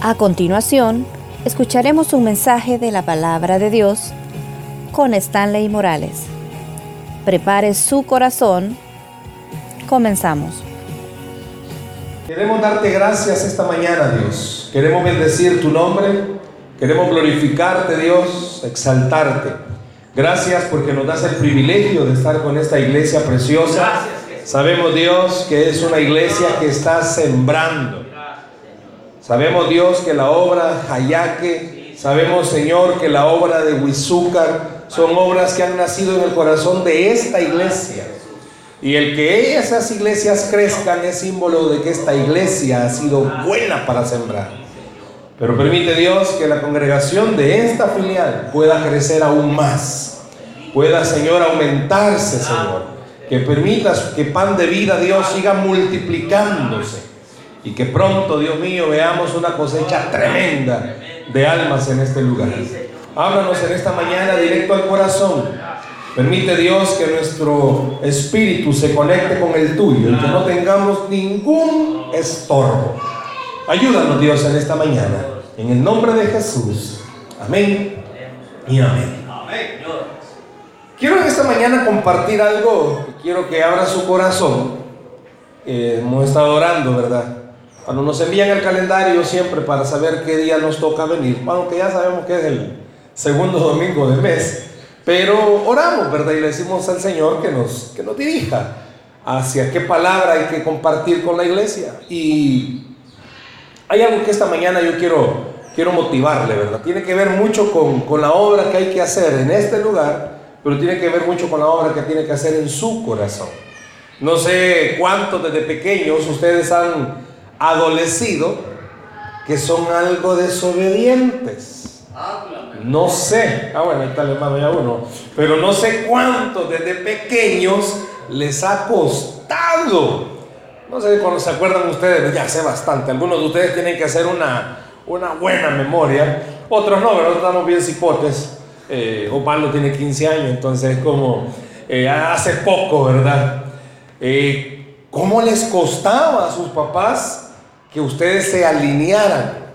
A continuación, escucharemos un mensaje de la palabra de Dios con Stanley Morales. Prepare su corazón. Comenzamos. Queremos darte gracias esta mañana, Dios. Queremos bendecir tu nombre. Queremos glorificarte, Dios, exaltarte. Gracias porque nos das el privilegio de estar con esta iglesia preciosa. Sabemos, Dios, que es una iglesia que está sembrando. Sabemos, Dios, que la obra Hayaque, sabemos, Señor, que la obra de Huizúcar son obras que han nacido en el corazón de esta iglesia. Y el que esas iglesias crezcan es símbolo de que esta iglesia ha sido buena para sembrar. Pero permite Dios que la congregación de esta filial pueda crecer aún más. Pueda, Señor, aumentarse, Señor. Que permitas que pan de vida, Dios, siga multiplicándose y que pronto, Dios mío, veamos una cosecha tremenda de almas en este lugar. Háblanos en esta mañana directo al corazón. Permite Dios que nuestro espíritu se conecte con el tuyo y que no tengamos ningún estorbo. Ayúdanos Dios en esta mañana. En el nombre de Jesús. Amén y amén. Quiero en esta mañana compartir algo. Quiero que abra su corazón. Eh, hemos estado orando, ¿verdad? Cuando nos envían el calendario siempre para saber qué día nos toca venir, aunque ya sabemos que es el segundo domingo del mes, pero oramos, ¿verdad? Y le decimos al Señor que nos, que nos dirija hacia qué palabra hay que compartir con la iglesia. Y hay algo que esta mañana yo quiero, quiero motivarle, ¿verdad? Tiene que ver mucho con, con la obra que hay que hacer en este lugar, pero tiene que ver mucho con la obra que tiene que hacer en su corazón. No sé cuántos desde pequeños ustedes han adolecido que son algo desobedientes. No sé, ah bueno, ahí está el hermano ya uno, pero no sé cuánto desde pequeños les ha costado. No sé cuando se acuerdan ustedes, ya sé bastante, algunos de ustedes tienen que hacer una, una buena memoria, otros no, pero estamos bien cipotes. Eh, Omar tiene 15 años, entonces como eh, hace poco, ¿verdad? Eh, ¿Cómo les costaba a sus papás que ustedes se alinearan.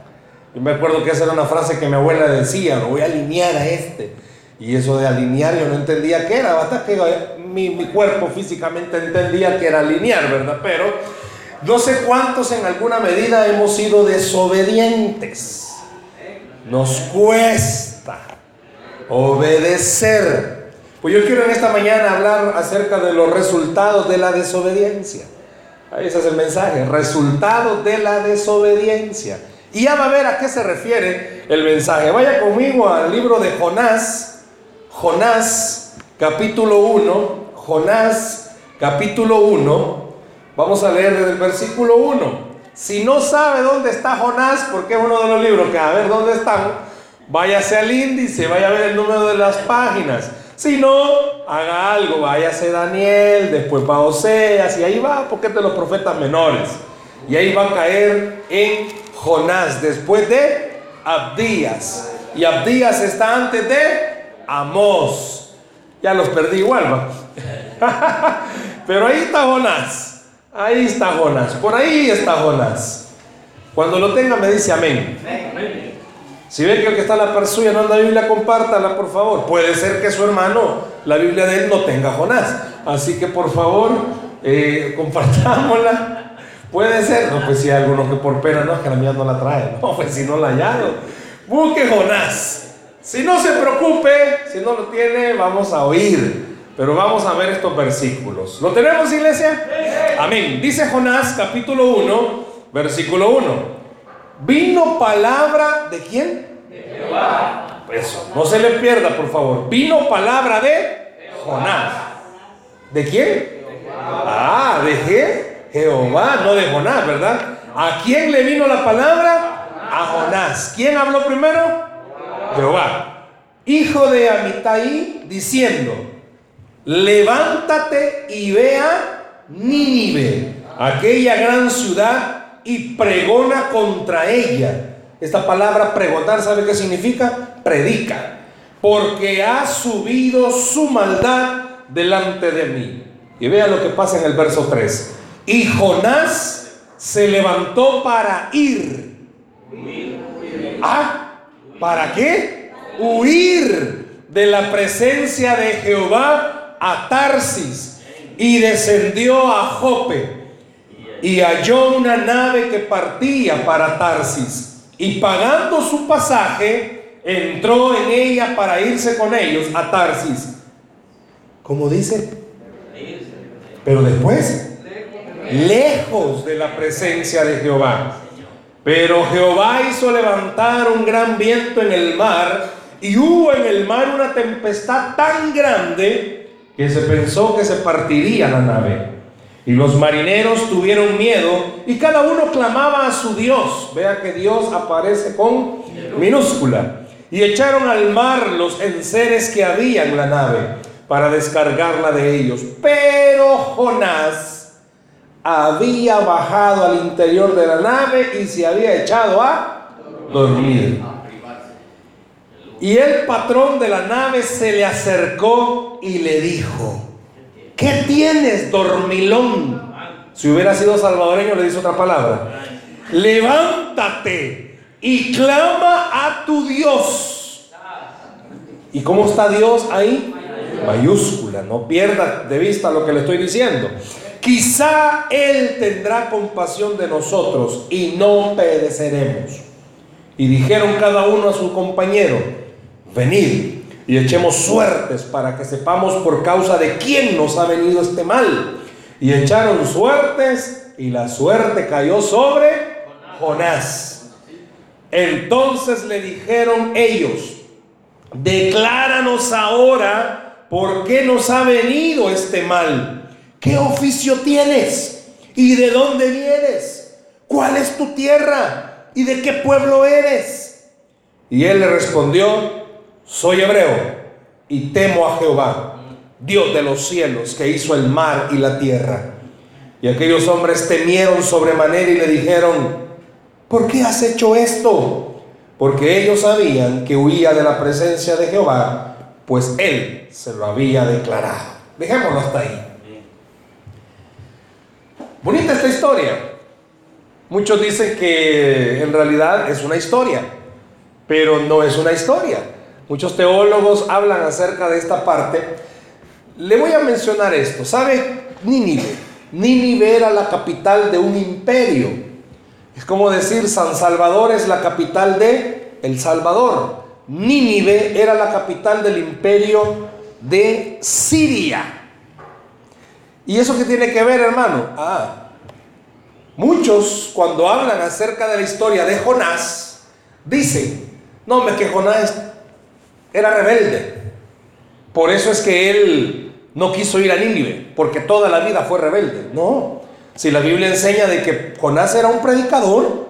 Yo me acuerdo que esa era una frase que mi abuela decía, lo voy a alinear a este. Y eso de alinear yo no entendía qué era, hasta que mi, mi cuerpo físicamente entendía que era alinear, ¿verdad? Pero no sé cuántos en alguna medida hemos sido desobedientes. Nos cuesta obedecer. Pues yo quiero en esta mañana hablar acerca de los resultados de la desobediencia. Ese es el mensaje, resultado de la desobediencia. Y ya va a ver a qué se refiere el mensaje. Vaya conmigo al libro de Jonás, Jonás capítulo 1, Jonás capítulo 1, vamos a leer desde el versículo 1. Si no sabe dónde está Jonás, porque es uno de los libros que a ver dónde están, váyase al índice, vaya a ver el número de las páginas. Si no, haga algo, váyase Daniel, después va Oseas, y ahí va, porque es de los profetas menores. Y ahí va a caer en Jonás, después de Abdías. Y Abdías está antes de Amós. Ya los perdí igual, va. Pero ahí está Jonás. Ahí está Jonás. Por ahí está Jonás. Cuando lo tenga me dice amén. amén. Si ve que el que está a la par suya no anda la Biblia, compártala, por favor. Puede ser que su hermano, la Biblia de él, no tenga Jonás. Así que, por favor, eh, compartámosla. Puede ser. No, pues si hay algunos que por pena, no, es que la mía no la trae. No, pues si no la hallado. Busque Jonás. Si no se preocupe, si no lo tiene, vamos a oír. Pero vamos a ver estos versículos. ¿Lo tenemos, iglesia? Amén. Dice Jonás, capítulo 1, versículo 1. Vino palabra de quién? Eso, no se le pierda, por favor. Vino palabra de Jonás. ¿De quién? Ah, de? Jehová, no de Jonás, ¿verdad? ¿A quién le vino la palabra? A Jonás. ¿Quién habló primero? Jehová. Hijo de Amitai, diciendo, levántate y vea Nínive, aquella gran ciudad y pregona contra ella. Esta palabra pregonar, ¿sabe qué significa? Predica. Porque ha subido su maldad delante de mí. Y vea lo que pasa en el verso 3. Y Jonás se levantó para ir Ah, ¿para qué? Huir de la presencia de Jehová a Tarsis y descendió a Jope y halló una nave que partía para Tarsis y pagando su pasaje entró en ella para irse con ellos a Tarsis. ¿Cómo dice? Pero después, lejos de la presencia de Jehová. Pero Jehová hizo levantar un gran viento en el mar y hubo en el mar una tempestad tan grande que se pensó que se partiría la nave. Y los marineros tuvieron miedo y cada uno clamaba a su Dios. Vea que Dios aparece con minúscula. Y echaron al mar los enseres que había en la nave para descargarla de ellos. Pero Jonás había bajado al interior de la nave y se había echado a dormir. Y el patrón de la nave se le acercó y le dijo, ¿Qué tienes, dormilón? Si hubiera sido salvadoreño, le dice otra palabra. Levántate y clama a tu Dios. ¿Y cómo está Dios ahí? Mayúscula, no pierda de vista lo que le estoy diciendo. Quizá Él tendrá compasión de nosotros y no pereceremos. Y dijeron cada uno a su compañero, venid y echemos suertes para que sepamos por causa de quién nos ha venido este mal. Y echaron suertes y la suerte cayó sobre Jonás. Entonces le dijeron ellos, decláranos ahora por qué nos ha venido este mal. ¿Qué oficio tienes? ¿Y de dónde vienes? ¿Cuál es tu tierra? ¿Y de qué pueblo eres? Y él le respondió, soy hebreo y temo a Jehová, Dios de los cielos, que hizo el mar y la tierra. Y aquellos hombres temieron sobremanera y le dijeron, ¿por qué has hecho esto? Porque ellos sabían que huía de la presencia de Jehová, pues él se lo había declarado. Dejémoslo hasta ahí. Bonita esta historia. Muchos dicen que en realidad es una historia, pero no es una historia. Muchos teólogos hablan acerca de esta parte. Le voy a mencionar esto. ¿Sabe? Nínive. Nínive era la capital de un imperio. Es como decir San Salvador es la capital de El Salvador. Nínive era la capital del imperio de Siria. ¿Y eso qué tiene que ver, hermano? Ah, muchos cuando hablan acerca de la historia de Jonás, dicen, no, me que Jonás era rebelde. Por eso es que él no quiso ir a Nínive, porque toda la vida fue rebelde. No, si la Biblia enseña de que Jonás era un predicador,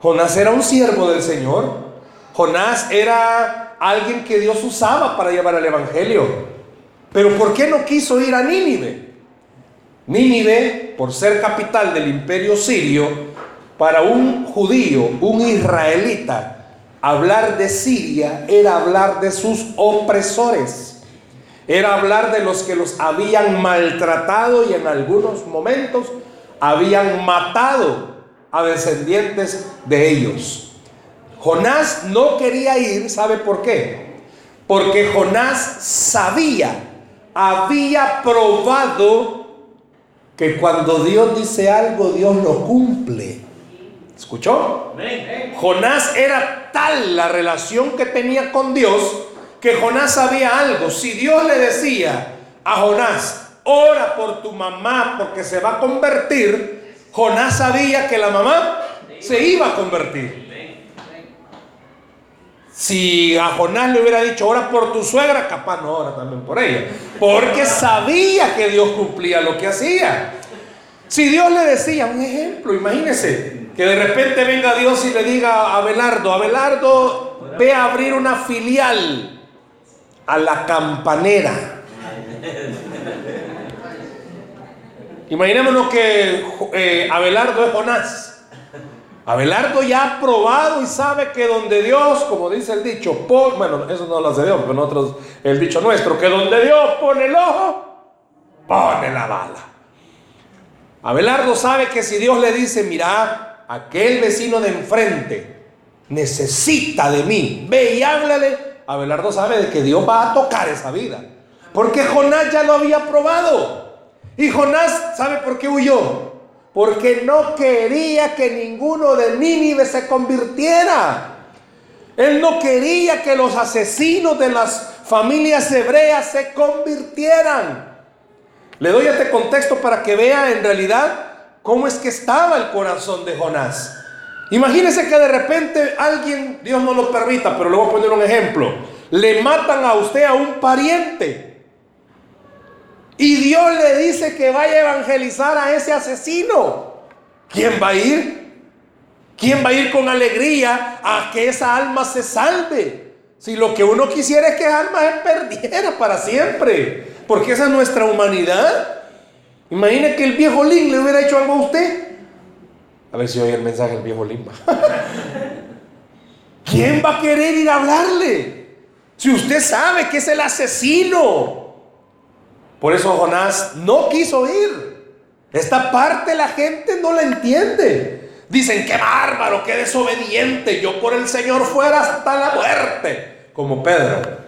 Jonás era un siervo del Señor, Jonás era alguien que Dios usaba para llevar el Evangelio. Pero ¿por qué no quiso ir a Nínive? Nínive, por ser capital del imperio sirio, para un judío, un israelita, Hablar de Siria era hablar de sus opresores. Era hablar de los que los habían maltratado y en algunos momentos habían matado a descendientes de ellos. Jonás no quería ir, ¿sabe por qué? Porque Jonás sabía, había probado que cuando Dios dice algo, Dios lo cumple. ¿Escuchó? Jonás era tal la relación que tenía con Dios que Jonás sabía algo. Si Dios le decía a Jonás, ora por tu mamá porque se va a convertir, Jonás sabía que la mamá se iba a convertir. Si a Jonás le hubiera dicho, ora por tu suegra, capaz no ora también por ella. Porque sabía que Dios cumplía lo que hacía. Si Dios le decía, un ejemplo, imagínese, que de repente venga Dios y le diga a Abelardo, Abelardo, ve a abrir una filial a la campanera. Imaginémonos que eh, Abelardo es Jonás. Abelardo ya ha probado y sabe que donde Dios, como dice el dicho, bueno, eso no lo hace Dios, pero nosotros, el dicho nuestro, que donde Dios pone el ojo, pone la bala. Abelardo sabe que si Dios le dice, mira, aquel vecino de enfrente necesita de mí. Ve y háblale. Abelardo sabe de que Dios va a tocar esa vida. Porque Jonás ya lo había probado. Y Jonás, ¿sabe por qué huyó? Porque no quería que ninguno de Nínive se convirtiera. Él no quería que los asesinos de las familias hebreas se convirtieran. Le doy este contexto para que vea en realidad cómo es que estaba el corazón de Jonás. Imagínese que de repente alguien, Dios no lo permita, pero le voy a poner un ejemplo, le matan a usted a un pariente y Dios le dice que vaya a evangelizar a ese asesino. ¿Quién va a ir? ¿Quién va a ir con alegría a que esa alma se salve? Si lo que uno quisiera es que esa alma se perdiera para siempre, porque esa es nuestra humanidad. Imagine que el viejo Lin le hubiera hecho algo a usted. A ver si oye el mensaje del viejo Lin. ¿Quién va a querer ir a hablarle? Si usted sabe que es el asesino. Por eso Jonás no quiso ir. Esta parte la gente no la entiende. Dicen, qué bárbaro, qué desobediente. Yo por el Señor fuera hasta la muerte. Como Pedro.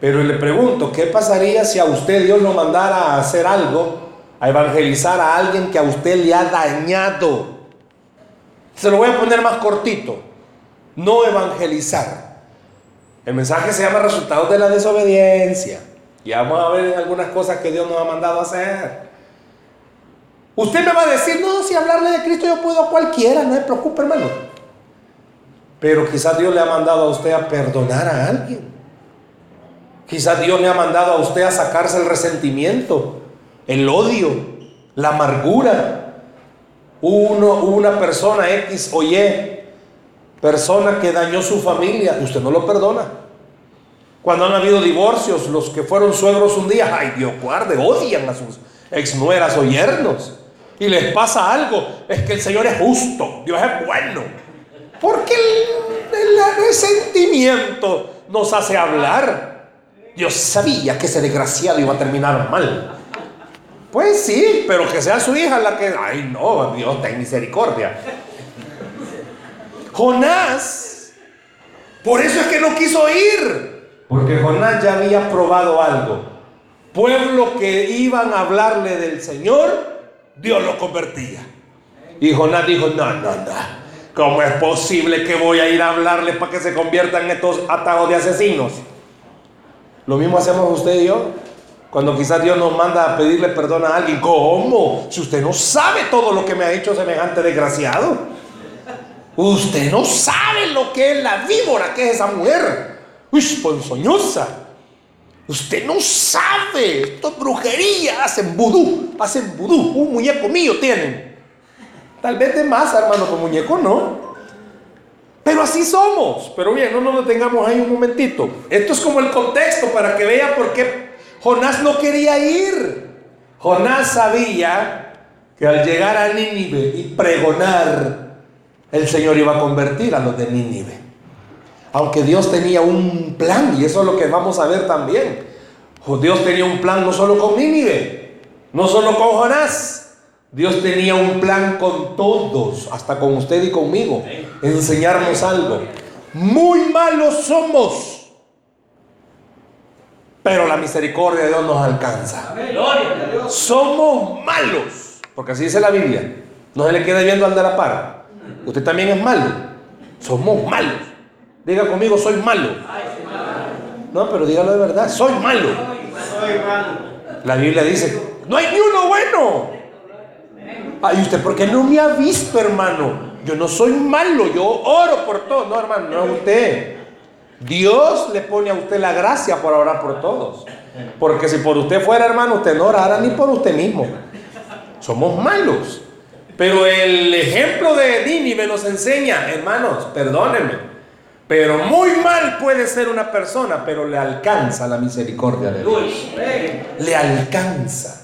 Pero le pregunto, ¿qué pasaría si a usted Dios lo mandara a hacer algo a evangelizar a alguien que a usted le ha dañado. Se lo voy a poner más cortito. No evangelizar. El mensaje se llama resultados de la desobediencia. Y vamos a ver algunas cosas que Dios nos ha mandado a hacer. Usted me va a decir, no, si hablarle de Cristo yo puedo a cualquiera, no se preocupe, hermano. Pero quizás Dios le ha mandado a usted a perdonar a alguien. Quizás Dios le ha mandado a usted a sacarse el resentimiento el odio, la amargura. Una persona X o Y, persona que dañó su familia, usted no lo perdona. Cuando han habido divorcios, los que fueron suegros un día, ay Dios guarde, odian a sus exnueras o yernos. Y les pasa algo, es que el Señor es justo, Dios es bueno. Porque el resentimiento nos hace hablar. Dios sabía que ese desgraciado iba a terminar mal. Pues sí, pero que sea su hija la que... Ay, no, Dios, ten misericordia. Jonás, por eso es que no quiso ir. Porque Jonás ya había probado algo. Pueblo que iban a hablarle del Señor, Dios lo convertía. Y Jonás dijo, no, no, no. ¿Cómo es posible que voy a ir a hablarle para que se conviertan estos atajos de asesinos? Lo mismo hacemos usted y yo. Cuando quizás Dios nos manda a pedirle perdón a alguien, ¿cómo? Si usted no sabe todo lo que me ha hecho semejante desgraciado. Usted no sabe lo que es la víbora que es esa mujer. Uy, ponzoñosa. Usted no sabe. Esto es brujería. Hacen vudú. Hacen vudú. Un muñeco mío tienen. Tal vez de más, hermano, con muñeco no. Pero así somos. Pero bien, no nos detengamos ahí un momentito. Esto es como el contexto para que vea por qué Jonás no quería ir. Jonás sabía que al llegar a Nínive y pregonar, el Señor iba a convertir a los de Nínive. Aunque Dios tenía un plan, y eso es lo que vamos a ver también. Dios tenía un plan no solo con Nínive, no solo con Jonás. Dios tenía un plan con todos, hasta con usted y conmigo. Enseñarnos algo. Muy malos somos pero la misericordia de Dios nos alcanza. Somos malos, porque así dice la Biblia. No se le quede viendo al de la par. Usted también es malo. Somos malos. Diga conmigo, soy malo. No, pero dígalo de verdad, soy malo. La Biblia dice, no hay ni uno bueno. Ay, ¿usted por qué no me ha visto, hermano? Yo no soy malo, yo oro por todo. No, hermano, no usted. Dios le pone a usted la gracia por orar por todos. Porque si por usted fuera hermano, usted no orara ni por usted mismo. Somos malos. Pero el ejemplo de Nínive nos enseña, hermanos, perdónenme. Pero muy mal puede ser una persona, pero le alcanza la misericordia de Dios. Le alcanza.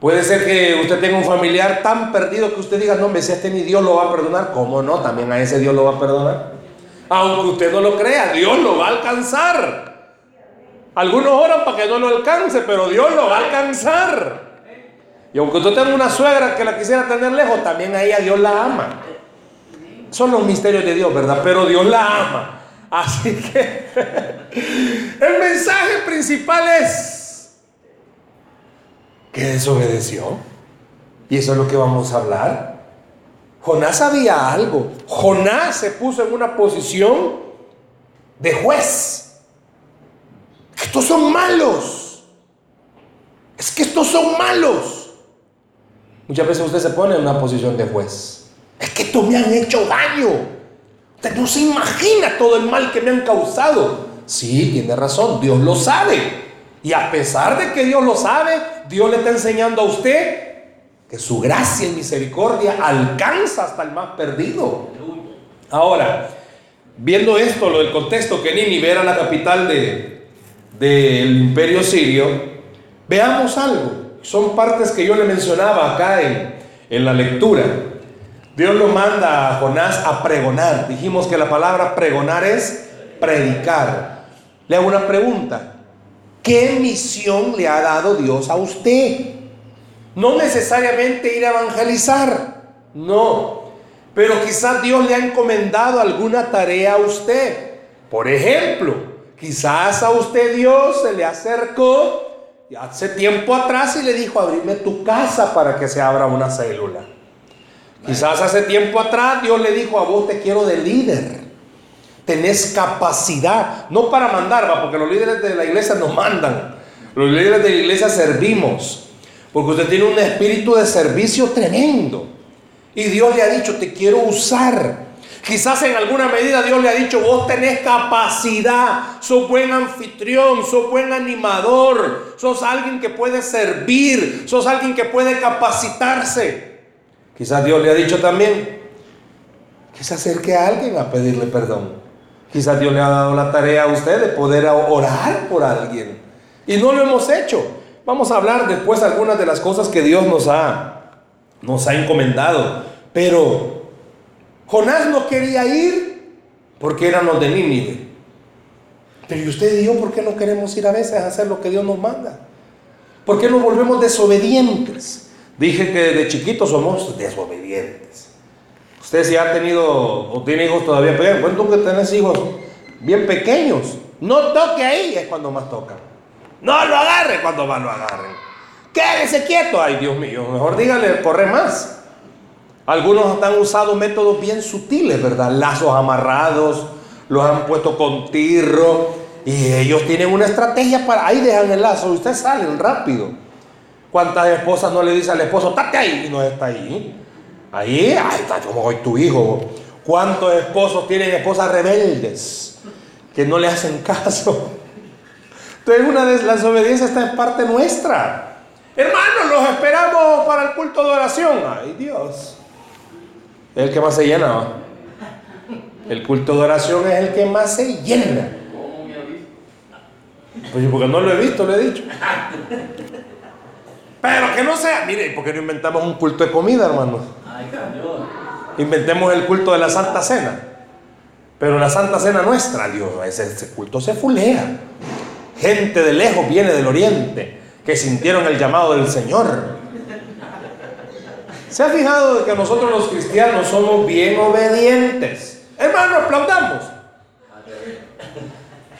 Puede ser que usted tenga un familiar tan perdido que usted diga, no, me si este ni Dios lo va a perdonar. ¿Cómo no? También a ese Dios lo va a perdonar. Aunque usted no lo crea, Dios lo va a alcanzar. Algunos oran para que no lo alcance, pero Dios lo va a alcanzar. Y aunque usted tenga una suegra que la quisiera tener lejos, también a ella Dios la ama. Son los misterios de Dios, ¿verdad? Pero Dios la ama. Así que el mensaje principal es que desobedeció. Y eso es lo que vamos a hablar. Jonás sabía algo. Jonás se puso en una posición de juez. Estos son malos. Es que estos son malos. Muchas veces usted se pone en una posición de juez. Es que estos me han hecho daño. Usted no se imagina todo el mal que me han causado. Sí, tiene razón, Dios lo sabe. Y a pesar de que Dios lo sabe, Dios le está enseñando a usted que su gracia y misericordia alcanza hasta el más perdido. Ahora, viendo esto, lo del contexto, que Nínive era la capital de, del imperio sirio, veamos algo. Son partes que yo le mencionaba acá en, en la lectura. Dios lo manda a Jonás a pregonar. Dijimos que la palabra pregonar es predicar. Le hago una pregunta. ¿Qué misión le ha dado Dios a usted? No necesariamente ir a evangelizar, no. Pero quizás Dios le ha encomendado alguna tarea a usted. Por ejemplo, quizás a usted Dios se le acercó hace tiempo atrás y le dijo, abrime tu casa para que se abra una célula. Quizás hace tiempo atrás Dios le dijo, a vos te quiero de líder. Tenés capacidad, no para mandar, porque los líderes de la iglesia nos mandan. Los líderes de la iglesia servimos. Porque usted tiene un espíritu de servicio tremendo. Y Dios le ha dicho, te quiero usar. Quizás en alguna medida Dios le ha dicho, vos tenés capacidad, sos buen anfitrión, sos buen animador, sos alguien que puede servir, sos alguien que puede capacitarse. Quizás Dios le ha dicho también que se acerque a alguien a pedirle perdón. Quizás Dios le ha dado la tarea a usted de poder orar por alguien. Y no lo hemos hecho. Vamos a hablar después algunas de las cosas que Dios nos ha, nos ha encomendado. Pero Jonás no quería ir porque eran los de Nínive. Pero ¿y usted y yo por qué no queremos ir a veces a hacer lo que Dios nos manda? ¿Por qué nos volvemos desobedientes? Dije que de chiquitos somos desobedientes. Usted si ha tenido o tiene hijos todavía pequeños, cuento que tenés hijos bien pequeños. No toque ahí, es cuando más tocan. No lo agarre cuando va, lo agarren. Quédese quieto. Ay, Dios mío, mejor dígale, corre más. Algunos han usado métodos bien sutiles, ¿verdad? Lazos amarrados, los han puesto con tirro y ellos tienen una estrategia para... Ahí dejan el lazo y ustedes salen rápido. ¿Cuántas esposas no le dicen al esposo, estate ahí? Y no está ahí. Ahí, ahí está como hoy tu hijo. ¿Cuántos esposos tienen esposas rebeldes que no le hacen caso? Entonces una de las obediencias está en parte nuestra. Hermanos, los esperamos para el culto de oración. Ay Dios. Es el que más se llena. El culto de oración es el que más se llena. Pues porque no lo he visto, lo he dicho. Pero que no sea, mire, porque no inventamos un culto de comida, hermanos? Inventemos el culto de la Santa Cena. Pero la Santa Cena nuestra, Dios, ese, ese culto se fulea. Gente de lejos viene del oriente que sintieron el llamado del Señor. ¿Se ha fijado que nosotros los cristianos somos bien obedientes? Hermano, aplaudamos.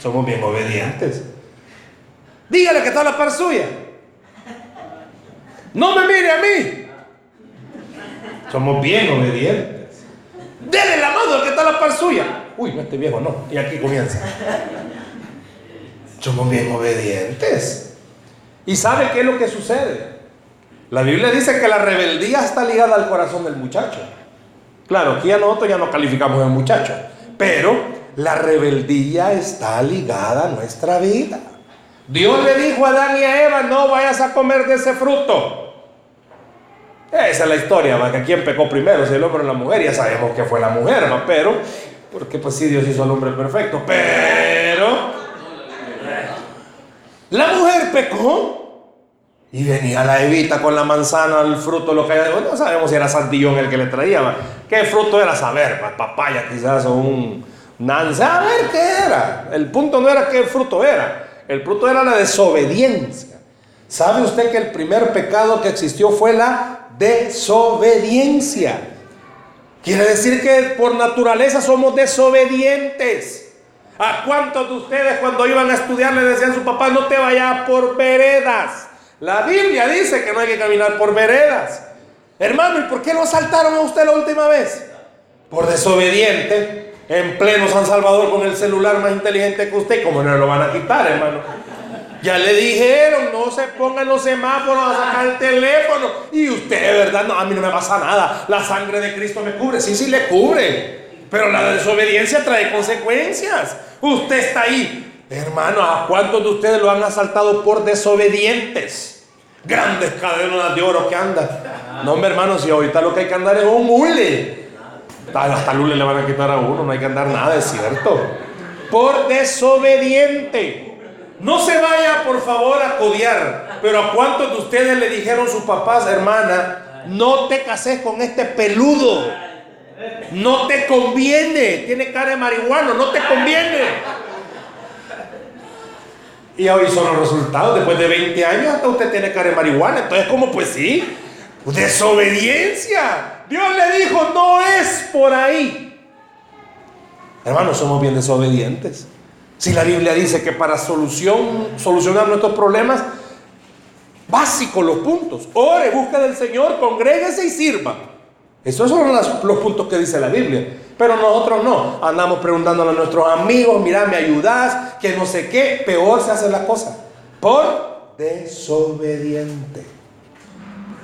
Somos bien obedientes. Dígale que está la par suya. No me mire a mí. Somos bien obedientes. Dele la mano al que está la par suya. Uy, no, este viejo no. Y aquí comienza. Somos bien obedientes. ¿Y sabe qué es lo que sucede? La Biblia dice que la rebeldía está ligada al corazón del muchacho. Claro, aquí a nosotros ya no calificamos de muchacho, pero la rebeldía está ligada a nuestra vida. Dios le dijo a Adán y a Eva, no vayas a comer de ese fruto. Esa es la historia, ¿va? que quién pecó primero, si el hombre o la mujer, ya sabemos que fue la mujer, ¿no? pero, porque pues sí, Dios hizo al hombre perfecto, pero la mujer pecó. Y venía la evita con la manzana, el fruto, lo que haya. No sabemos si era santillón el que le traía. ¿Qué fruto era? Saber, papaya quizás o un nanza. A ver qué era. El punto no era qué fruto era. El fruto era la desobediencia. ¿Sabe usted que el primer pecado que existió fue la desobediencia? Quiere decir que por naturaleza somos desobedientes. ¿A cuántos de ustedes cuando iban a estudiar le decían a su papá, no te vayas por veredas? La Biblia dice que no hay que caminar por veredas. Hermano, ¿y por qué lo asaltaron a usted la última vez? Por desobediente, en pleno San Salvador con el celular más inteligente que usted. ¿Cómo no lo van a quitar, hermano? Ya le dijeron, no se pongan los semáforos a sacar el teléfono. Y usted, de verdad, no, a mí no me pasa nada. La sangre de Cristo me cubre. Sí, sí, le cubre. Pero la desobediencia trae consecuencias. Usted está ahí. Hermano, ¿a cuántos de ustedes lo han asaltado por desobedientes? Grandes cadenas de oro que andan. No, hombre, hermano, si ahorita lo que hay que andar es un hule. Hasta lule le van a quitar a uno, no hay que andar nada, es cierto. Por desobediente. No se vaya, por favor, a codiar. Pero a cuántos de ustedes le dijeron sus papás, hermana, no te cases con este peludo. No te conviene. Tiene cara de marihuana, no te conviene. Y hoy son los resultados. Después de 20 años, hasta usted tiene cara de marihuana. Entonces, ¿cómo? Pues sí. Desobediencia. Dios le dijo, no es por ahí. Hermanos, somos bien desobedientes. Si la Biblia dice que para solución, solucionar nuestros problemas, básicos los puntos. Ore, busca del Señor, congréguese y sirva. Esos son los, puntos que dice la Biblia. Pero nosotros no. Andamos preguntándole a nuestros amigos, mira, me ayudas, que no sé qué. Peor se hace la cosa. Por desobediente.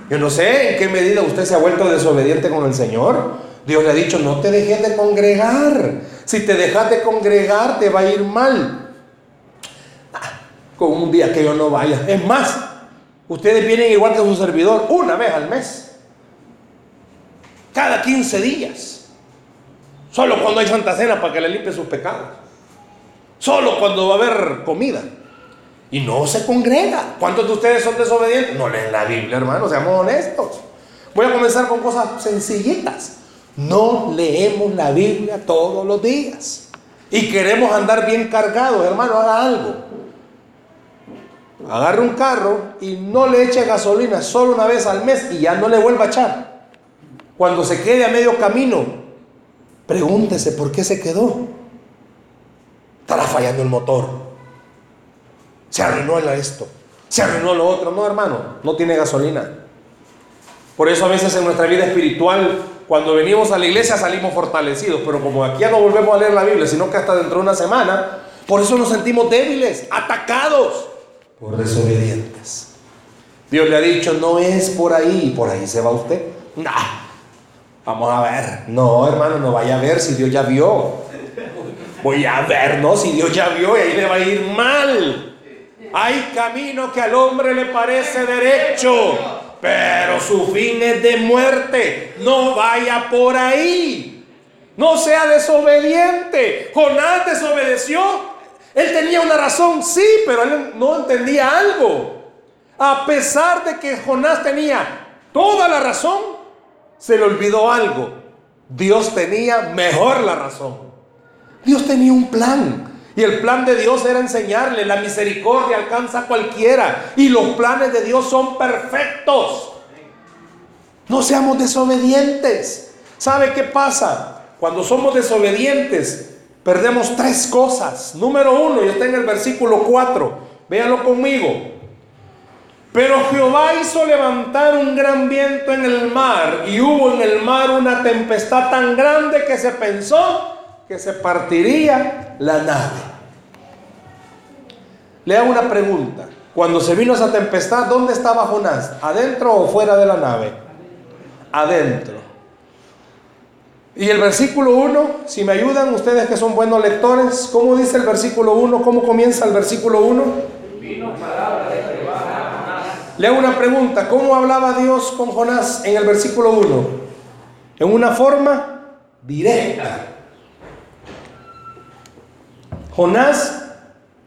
Yo no sé en qué medida usted se ha vuelto desobediente con el Señor. Dios le ha dicho, no te dejes de congregar. Si te dejas de congregar, te va a ir mal. Ah, con un día que yo no vaya. Es más, ustedes vienen igual que su servidor, una vez al mes. Cada 15 días. Solo cuando hay Santa Cena para que le limpie sus pecados. Solo cuando va a haber comida. Y no se congrega. ¿Cuántos de ustedes son desobedientes? No leen la Biblia, hermano, seamos honestos. Voy a comenzar con cosas sencillitas. No leemos la Biblia todos los días. Y queremos andar bien cargados, hermano, haga algo. Agarre un carro y no le eche gasolina solo una vez al mes y ya no le vuelva a echar. Cuando se quede a medio camino, pregúntese por qué se quedó. Estará fallando el motor. Se arruinó esto. Se arruinó lo otro. No, hermano, no tiene gasolina. Por eso a veces en nuestra vida espiritual cuando venimos a la iglesia salimos fortalecidos, pero como aquí ya no volvemos a leer la Biblia, sino que hasta dentro de una semana, por eso nos sentimos débiles, atacados por desobedientes. Dios le ha dicho, no es por ahí, por ahí se va usted. Vamos a ver. No, hermano, no vaya a ver si Dios ya vio. Voy a ver, no, si Dios ya vio y ahí le va a ir mal. Hay camino que al hombre le parece derecho pero su fin es de muerte. No vaya por ahí. No sea desobediente. Jonás desobedeció. Él tenía una razón, sí, pero él no entendía algo. A pesar de que Jonás tenía toda la razón, se le olvidó algo. Dios tenía mejor la razón. Dios tenía un plan. Y el plan de Dios era enseñarle, la misericordia alcanza a cualquiera. Y los planes de Dios son perfectos. No seamos desobedientes. ¿Sabe qué pasa? Cuando somos desobedientes, perdemos tres cosas. Número uno, y está en el versículo 4. Véanlo conmigo. Pero Jehová hizo levantar un gran viento en el mar y hubo en el mar una tempestad tan grande que se pensó que se partiría la nave. Le hago una pregunta. Cuando se vino esa tempestad, ¿dónde estaba Jonás? ¿Adentro o fuera de la nave? Adentro. Y el versículo 1, si me ayudan ustedes que son buenos lectores, ¿cómo dice el versículo 1? ¿Cómo comienza el versículo 1? Le una pregunta, ¿cómo hablaba Dios con Jonás en el versículo 1? En una forma directa. Jonás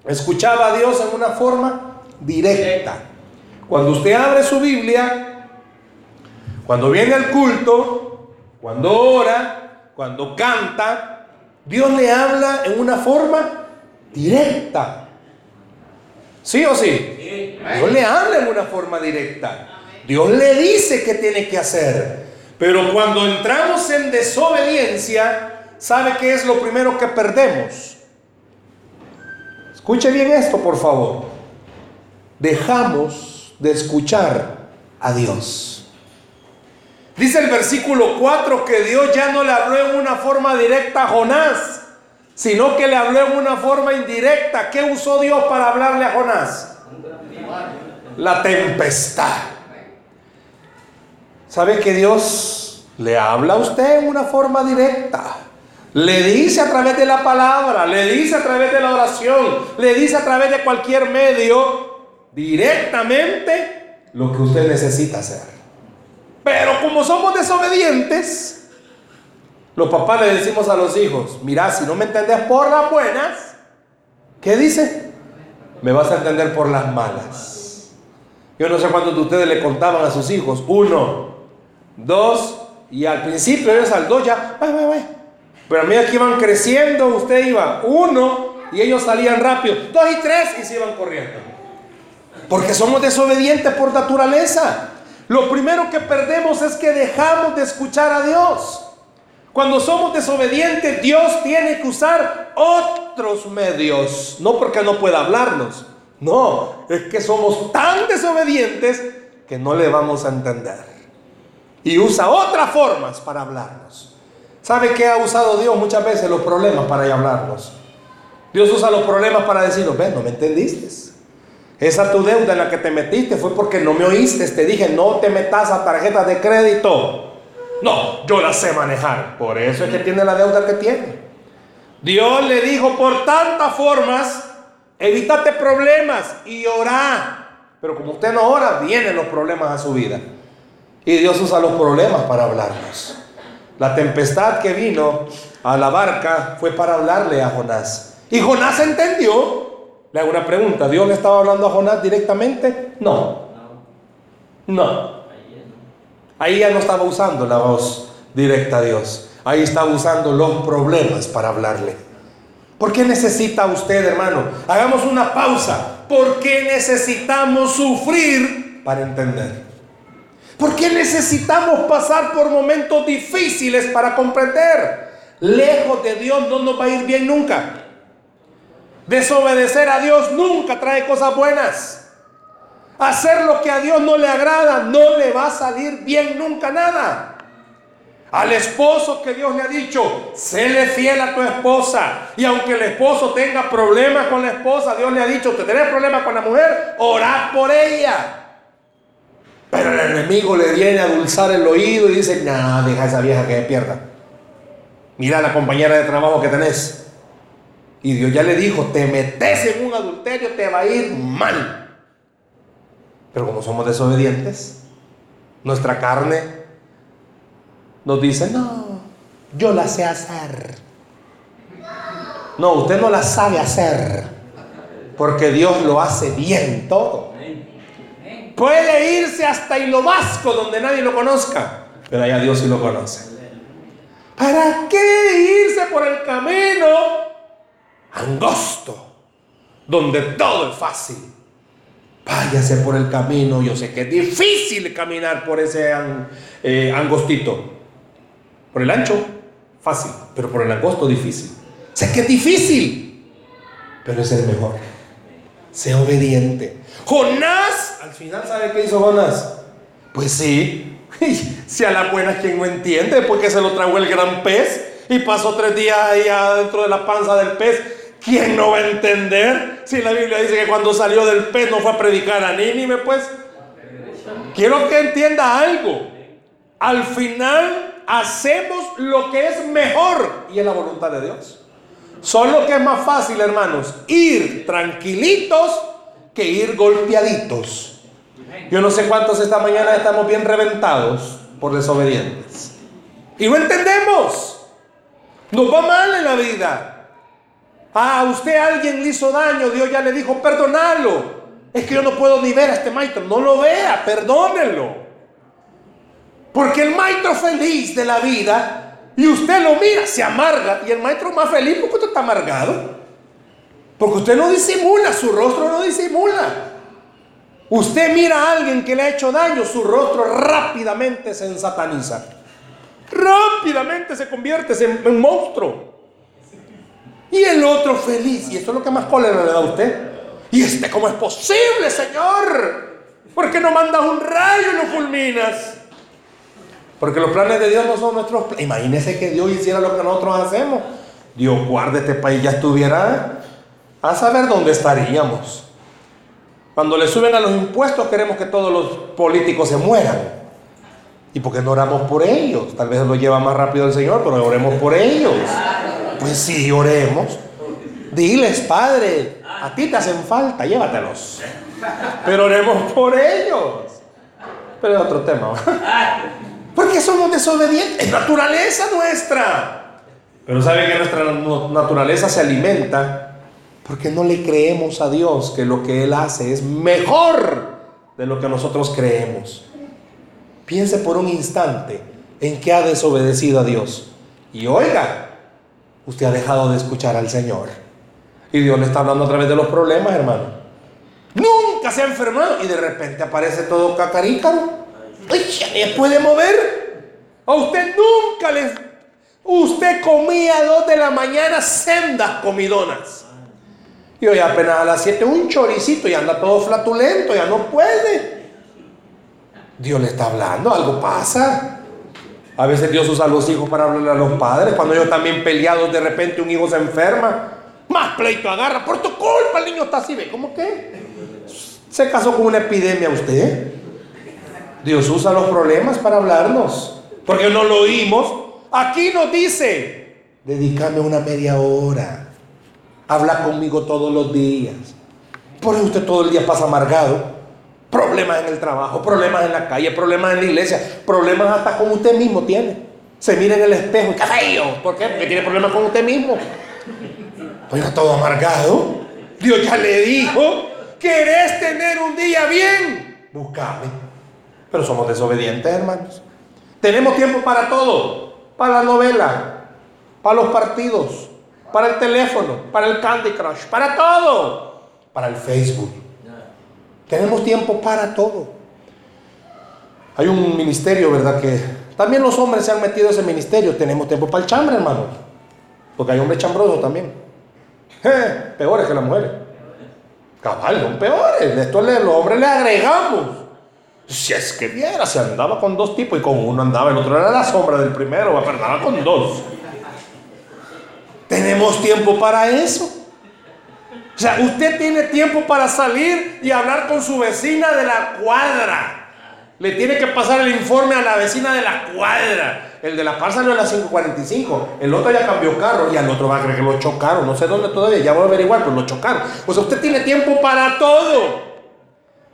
escuchaba a Dios en una forma directa. Cuando usted abre su Biblia, cuando viene al culto, cuando ora, cuando canta, Dios le habla en una forma directa. ¿Sí o sí? Dios le habla en una forma directa. Dios le dice qué tiene que hacer. Pero cuando entramos en desobediencia, ¿sabe qué es lo primero que perdemos? Escuche bien esto, por favor. Dejamos de escuchar a Dios. Dice el versículo 4 que Dios ya no le habló en una forma directa a Jonás, sino que le habló en una forma indirecta. ¿Qué usó Dios para hablarle a Jonás? La tempestad. ¿Sabe que Dios le habla a usted en una forma directa? Le dice a través de la palabra, le dice a través de la oración, le dice a través de cualquier medio, directamente lo que usted necesita hacer. Pero como somos desobedientes, los papás le decimos a los hijos, mira, si no me entendés por las buenas, ¿qué dice? Me vas a entender por las malas. Yo no sé cuántos de ustedes le contaban a sus hijos, uno, dos, y al principio ellos al dos ya, Pero a medida que iban creciendo, usted iba uno y ellos salían rápido, dos y tres y se iban corriendo. Porque somos desobedientes por naturaleza. Lo primero que perdemos es que dejamos de escuchar a Dios. Cuando somos desobedientes, Dios tiene que usar otros medios. No porque no pueda hablarnos. No, es que somos tan desobedientes que no le vamos a entender. Y usa otras formas para hablarnos. ¿Sabe qué ha usado Dios muchas veces? Los problemas para hablarnos. Dios usa los problemas para decirnos, ven, no me entendiste. Esa tu deuda en la que te metiste fue porque no me oíste. Te dije, no te metas a tarjetas de crédito. No, yo la sé manejar. Por eso es que tiene la deuda que tiene. Dios le dijo por tantas formas, evítate problemas y orá. Pero como usted no ora, vienen los problemas a su vida. Y Dios usa los problemas para hablarnos. La tempestad que vino a la barca fue para hablarle a Jonás. Y Jonás entendió. Le hago una pregunta. ¿Dios le estaba hablando a Jonás directamente? No. No. Ahí ya no estaba usando la voz directa a Dios. Ahí estaba usando los problemas para hablarle. ¿Por qué necesita usted, hermano? Hagamos una pausa. ¿Por qué necesitamos sufrir para entender? ¿Por qué necesitamos pasar por momentos difíciles para comprender? Lejos de Dios no nos va a ir bien nunca. Desobedecer a Dios nunca trae cosas buenas. Hacer lo que a Dios no le agrada no le va a salir bien nunca nada. Al esposo que Dios le ha dicho, séle fiel a tu esposa. Y aunque el esposo tenga problemas con la esposa, Dios le ha dicho, te tenés problemas con la mujer, orad por ella. Pero el enemigo le viene a dulzar el oído y dice, no, deja a esa vieja que pierda. Mira la compañera de trabajo que tenés. Y Dios ya le dijo, te metes en un adulterio, te va a ir mal. Pero como somos desobedientes, nuestra carne nos dice, no, yo la sé hacer. No, usted no la sabe hacer, porque Dios lo hace bien todo. Puede irse hasta Hilo Vasco, donde nadie lo conozca, pero allá Dios sí lo conoce. ¿Para qué irse por el camino angosto, donde todo es fácil? Váyase por el camino. Yo sé que es difícil caminar por ese eh, angostito. Por el ancho, fácil, pero por el angosto, difícil. Sé que es difícil, pero es el mejor. Sé obediente. Jonás, al final, ¿sabe qué hizo Jonás? Pues sí, si a la buena quien no entiende, porque se lo tragó el gran pez y pasó tres días ahí adentro de la panza del pez ¿Quién no va a entender? Si la Biblia dice que cuando salió del pez no fue a predicar a Nínive, pues. Quiero que entienda algo. Al final hacemos lo que es mejor y es la voluntad de Dios. Solo que es más fácil, hermanos, ir tranquilitos que ir golpeaditos. Yo no sé cuántos esta mañana estamos bien reventados por desobedientes. Y no entendemos. Nos va mal en la vida. Ah, usted alguien le hizo daño, Dios ya le dijo, perdonalo. Es que yo no puedo ni ver a este maestro. No lo vea, perdónenlo. Porque el maestro feliz de la vida, y usted lo mira, se amarga. Y el maestro más feliz porque usted está amargado. Porque usted no disimula, su rostro no disimula. Usted mira a alguien que le ha hecho daño, su rostro rápidamente se ensataniza. Rápidamente se convierte en, en monstruo. Y el otro feliz. Y esto es lo que más cólera le da a usted. ¿Y este cómo es posible, Señor? ¿Por qué no mandas un rayo y lo fulminas? Porque los planes de Dios no son nuestros planes. Imagínese que Dios hiciera lo que nosotros hacemos. Dios guarde este país, ya estuviera a saber dónde estaríamos. Cuando le suben a los impuestos queremos que todos los políticos se mueran. ¿Y por qué no oramos por ellos? Tal vez lo lleva más rápido el Señor, pero oremos por ellos. Pues sí, oremos. Diles, Padre, a ti te hacen falta, llévatelos. Pero oremos por ellos. Pero es otro tema. Porque somos desobedientes. Es naturaleza nuestra. Pero sabe que nuestra naturaleza se alimenta porque no le creemos a Dios que lo que Él hace es mejor de lo que nosotros creemos. Piense por un instante en que ha desobedecido a Dios. Y oiga, usted ha dejado de escuchar al Señor. Y Dios le está hablando a través de los problemas, hermano. Nunca se ha enfermado y de repente aparece todo cacarícaro. ¿Ya puede mover? A usted nunca les... Usted comía a dos de la mañana sendas comidonas. Y hoy apenas a las 7 un choricito y anda todo flatulento, ya no puede. Dios le está hablando, algo pasa. A veces Dios usa a los hijos para hablarle a los padres. Cuando ellos también peleados, de repente un hijo se enferma. Más pleito agarra. Por tu culpa el niño está así. ¿Ve cómo que? Se casó con una epidemia usted. Dios usa los problemas para hablarnos. Porque no lo oímos. Aquí nos dice, dedícame una media hora. Habla conmigo todos los días. Por eso usted todo el día pasa amargado. Problemas en el trabajo, problemas en la calle, problemas en la iglesia, problemas hasta con usted mismo tiene. Se mira en el espejo y cabello. ¿Por qué? Porque tiene problemas con usted mismo. Oiga, todo amargado. Dios ya le dijo, ¿querés tener un día bien? Buscame. Pero somos desobedientes, hermanos. Tenemos tiempo para todo. Para la novela, para los partidos, para el teléfono, para el Candy Crush, para todo. Para el Facebook. Tenemos tiempo para todo. Hay un ministerio, ¿verdad? Que también los hombres se han metido a ese ministerio. Tenemos tiempo para el chambre, hermano. Porque hay hombres chambrosos también. peores que las mujeres. Cabal, son peores. Esto los hombres le agregamos. Si es que viera, se andaba con dos tipos y con uno andaba, el otro era la sombra del primero, pero andaba con dos. Tenemos tiempo para eso. O sea, usted tiene tiempo para salir y hablar con su vecina de la cuadra. Le tiene que pasar el informe a la vecina de la cuadra. El de la par salió a las 5.45. El otro ya cambió carro y al otro va a creer que lo chocaron. No sé dónde todavía, ya voy a averiguar, pero lo chocaron. O sea, usted tiene tiempo para todo.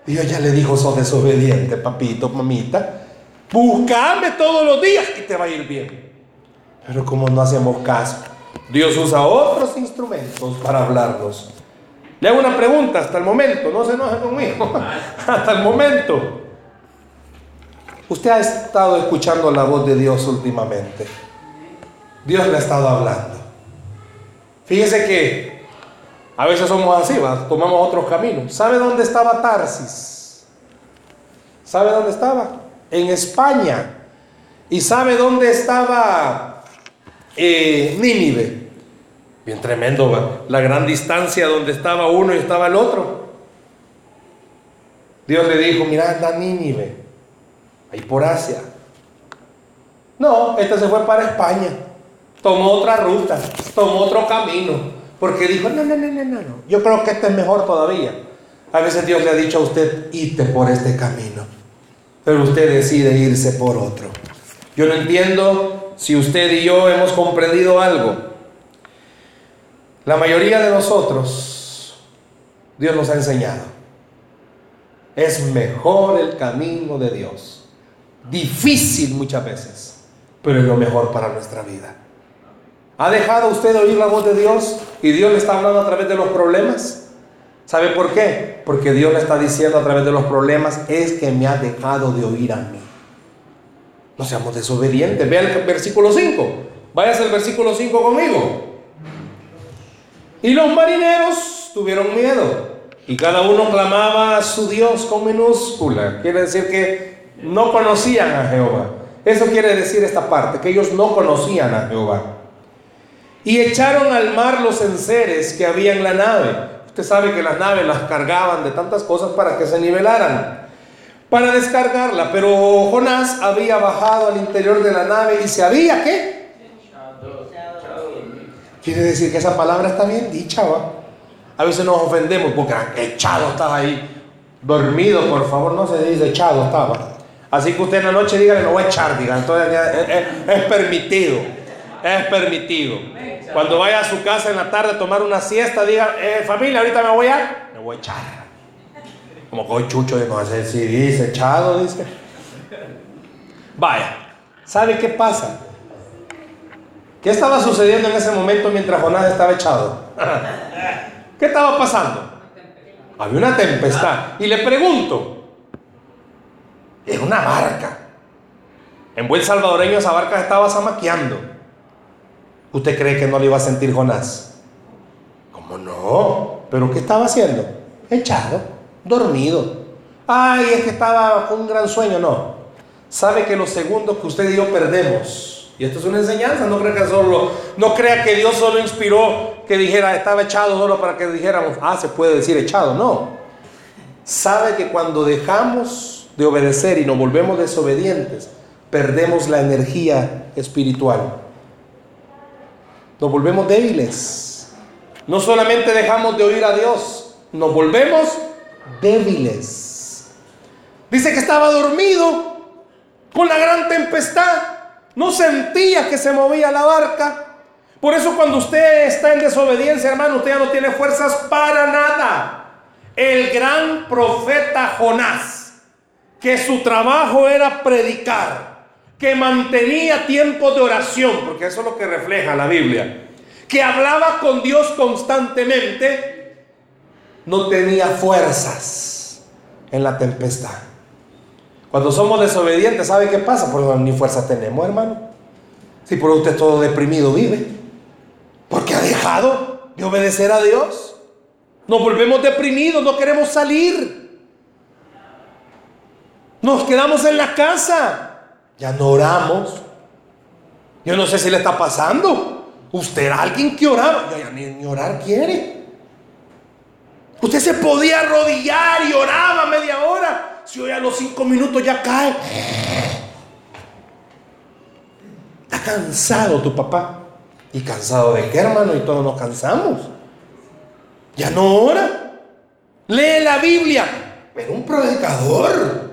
Dios ya le dijo, sos desobediente, papito, mamita. Búscame todos los días y te va a ir bien. Pero como no hacemos caso, Dios usa otros instrumentos para hablarnos. Le hago una pregunta hasta el momento, no se enoje conmigo, hasta el momento. Usted ha estado escuchando la voz de Dios últimamente. Dios le ha estado hablando. Fíjese que a veces somos así, tomamos otros caminos. ¿Sabe dónde estaba Tarsis? ¿Sabe dónde estaba? En España. ¿Y sabe dónde estaba eh, Nínive? Bien tremendo, la gran distancia donde estaba uno y estaba el otro. Dios le dijo, mira, anda Nínive, ahí por Asia. No, este se fue para España. Tomó otra ruta, tomó otro camino. Porque dijo, no, no, no, no, no, yo creo que este es mejor todavía. A veces Dios le ha dicho a usted, irte por este camino. Pero usted decide irse por otro. Yo no entiendo si usted y yo hemos comprendido algo. La mayoría de nosotros, Dios nos ha enseñado. Es mejor el camino de Dios. Difícil muchas veces, pero es lo mejor para nuestra vida. ¿Ha dejado usted de oír la voz de Dios y Dios le está hablando a través de los problemas? ¿Sabe por qué? Porque Dios le está diciendo a través de los problemas, es que me ha dejado de oír a mí. No seamos desobedientes. Vea el versículo 5. Váyase al versículo 5 conmigo. Y los marineros tuvieron miedo. Y cada uno clamaba a su Dios con minúscula. Quiere decir que no conocían a Jehová. Eso quiere decir esta parte, que ellos no conocían a Jehová. Y echaron al mar los enseres que había en la nave. Usted sabe que las naves las cargaban de tantas cosas para que se nivelaran, para descargarla. Pero Jonás había bajado al interior de la nave y se había, ¿qué? Quiere decir que esa palabra está bien dicha, ¿va? A veces nos ofendemos porque ah, echado estaba ahí. Dormido, por favor, no se dice echado estaba. Así que usted en la noche diga no voy a echar, diga. Entonces es, permitido. Es permitido. Cuando vaya a su casa en la tarde a tomar una siesta, diga, eh, familia, ahorita me voy a. Me voy a echar. Como que hoy Chucho de si dice echado, dice. Vaya, ¿sabe qué pasa? ¿Qué estaba sucediendo en ese momento mientras Jonás estaba echado? ¿Qué estaba pasando? Había una tempestad. Y le pregunto, era una barca. En buen salvadoreño esa barca estaba zamaqueando. ¿Usted cree que no le iba a sentir Jonás? ¿Cómo no? ¿Pero qué estaba haciendo? Echado, dormido. Ay, es que estaba un gran sueño. No. Sabe que los segundos que usted y yo perdemos y esto es una enseñanza, no crea que solo, no crea que Dios solo inspiró que dijera, estaba echado solo para que dijéramos, ah, se puede decir echado, no. Sabe que cuando dejamos de obedecer y nos volvemos desobedientes, perdemos la energía espiritual. Nos volvemos débiles. No solamente dejamos de oír a Dios, nos volvemos débiles. Dice que estaba dormido con la gran tempestad. No sentía que se movía la barca. Por eso cuando usted está en desobediencia, hermano, usted ya no tiene fuerzas para nada. El gran profeta Jonás, que su trabajo era predicar, que mantenía tiempo de oración, porque eso es lo que refleja la Biblia, que hablaba con Dios constantemente, no tenía fuerzas en la tempestad. Cuando somos desobedientes, ¿sabe qué pasa? Porque ni fuerza tenemos, hermano. Si por usted todo deprimido vive. Porque ha dejado de obedecer a Dios. Nos volvemos deprimidos, no queremos salir. Nos quedamos en la casa. Ya no oramos. Yo no sé si le está pasando. Usted era alguien que oraba. Ya, ni orar quiere. Usted se podía arrodillar y oraba media hora. Si hoy a los cinco minutos ya cae. Está cansado tu papá. ¿Y cansado de qué, hermano? Y todos nos cansamos. Ya no ora. Lee la Biblia. Pero un predicador.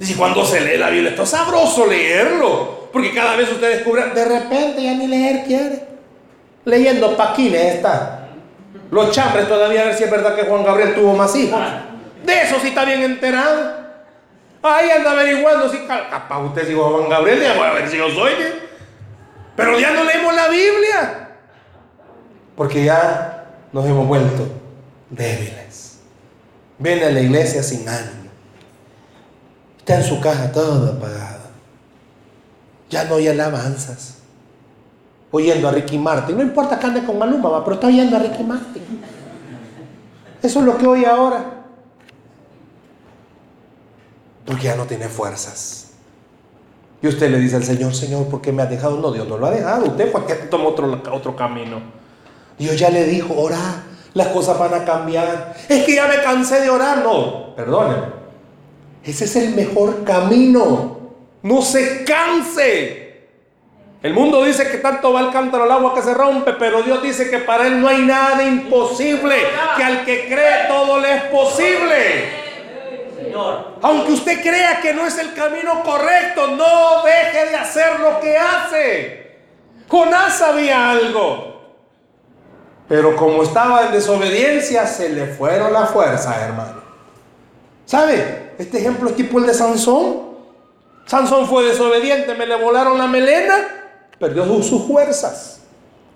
Y cuando se lee la Biblia, esto es sabroso leerlo. Porque cada vez usted descubre, de repente ya ni leer quiere. Leyendo paquines está. Los chambres todavía a ver si es verdad que Juan Gabriel tuvo más hijos. De eso sí está bien enterado. Ahí anda averiguando si capaz usted dijo Juan Gabriel, ya voy a ver si yo soy. Pero ya no leemos la Biblia. Porque ya nos hemos vuelto débiles. Viene a la iglesia sin ánimo. Está en su casa todo apagado. Ya no hay alabanzas. Oyendo a Ricky Martin. No importa que ande con Maluma, pero está oyendo a Ricky Martin. Eso es lo que oye ahora porque ya no tiene fuerzas. Y usted le dice al Señor, Señor, ¿por qué me ha dejado? No, Dios no lo ha dejado. Usted fue que tomó otro, otro camino. Dios ya le dijo, ora, las cosas van a cambiar. Es que ya me cansé de orar. No, perdóneme. Ese es el mejor camino. No se canse. El mundo dice que tanto va el cántaro al agua que se rompe, pero Dios dice que para Él no hay nada imposible, que al que cree todo le es posible. Aunque usted crea que no es el camino correcto, no deje de hacer lo que hace. Jonás sabía algo. Pero como estaba en desobediencia, se le fueron las fuerzas, hermano. ¿Sabe? Este ejemplo es tipo el de Sansón. Sansón fue desobediente, me le volaron la melena, perdió sus fuerzas.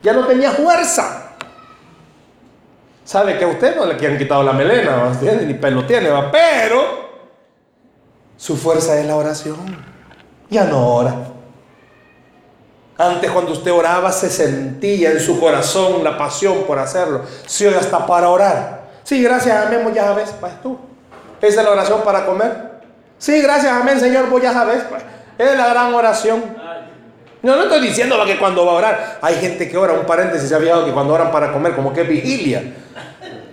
Ya no tenía fuerza. Sabe que a usted no le quieren quitado la melena, ni pelo tiene, ¿va? pero su fuerza es la oración. Ya no ora. Antes cuando usted oraba se sentía en su corazón la pasión por hacerlo. Si hoy hasta para orar. Sí, gracias, amén, ya sabes, pues tú. Esa es la oración para comer. Sí, gracias, amén, Señor, vos ya sabes. Pues. Es la gran oración. No, no estoy diciendo que cuando va a orar, hay gente que ora, un paréntesis, se ha fijado que cuando oran para comer, como que es vigilia.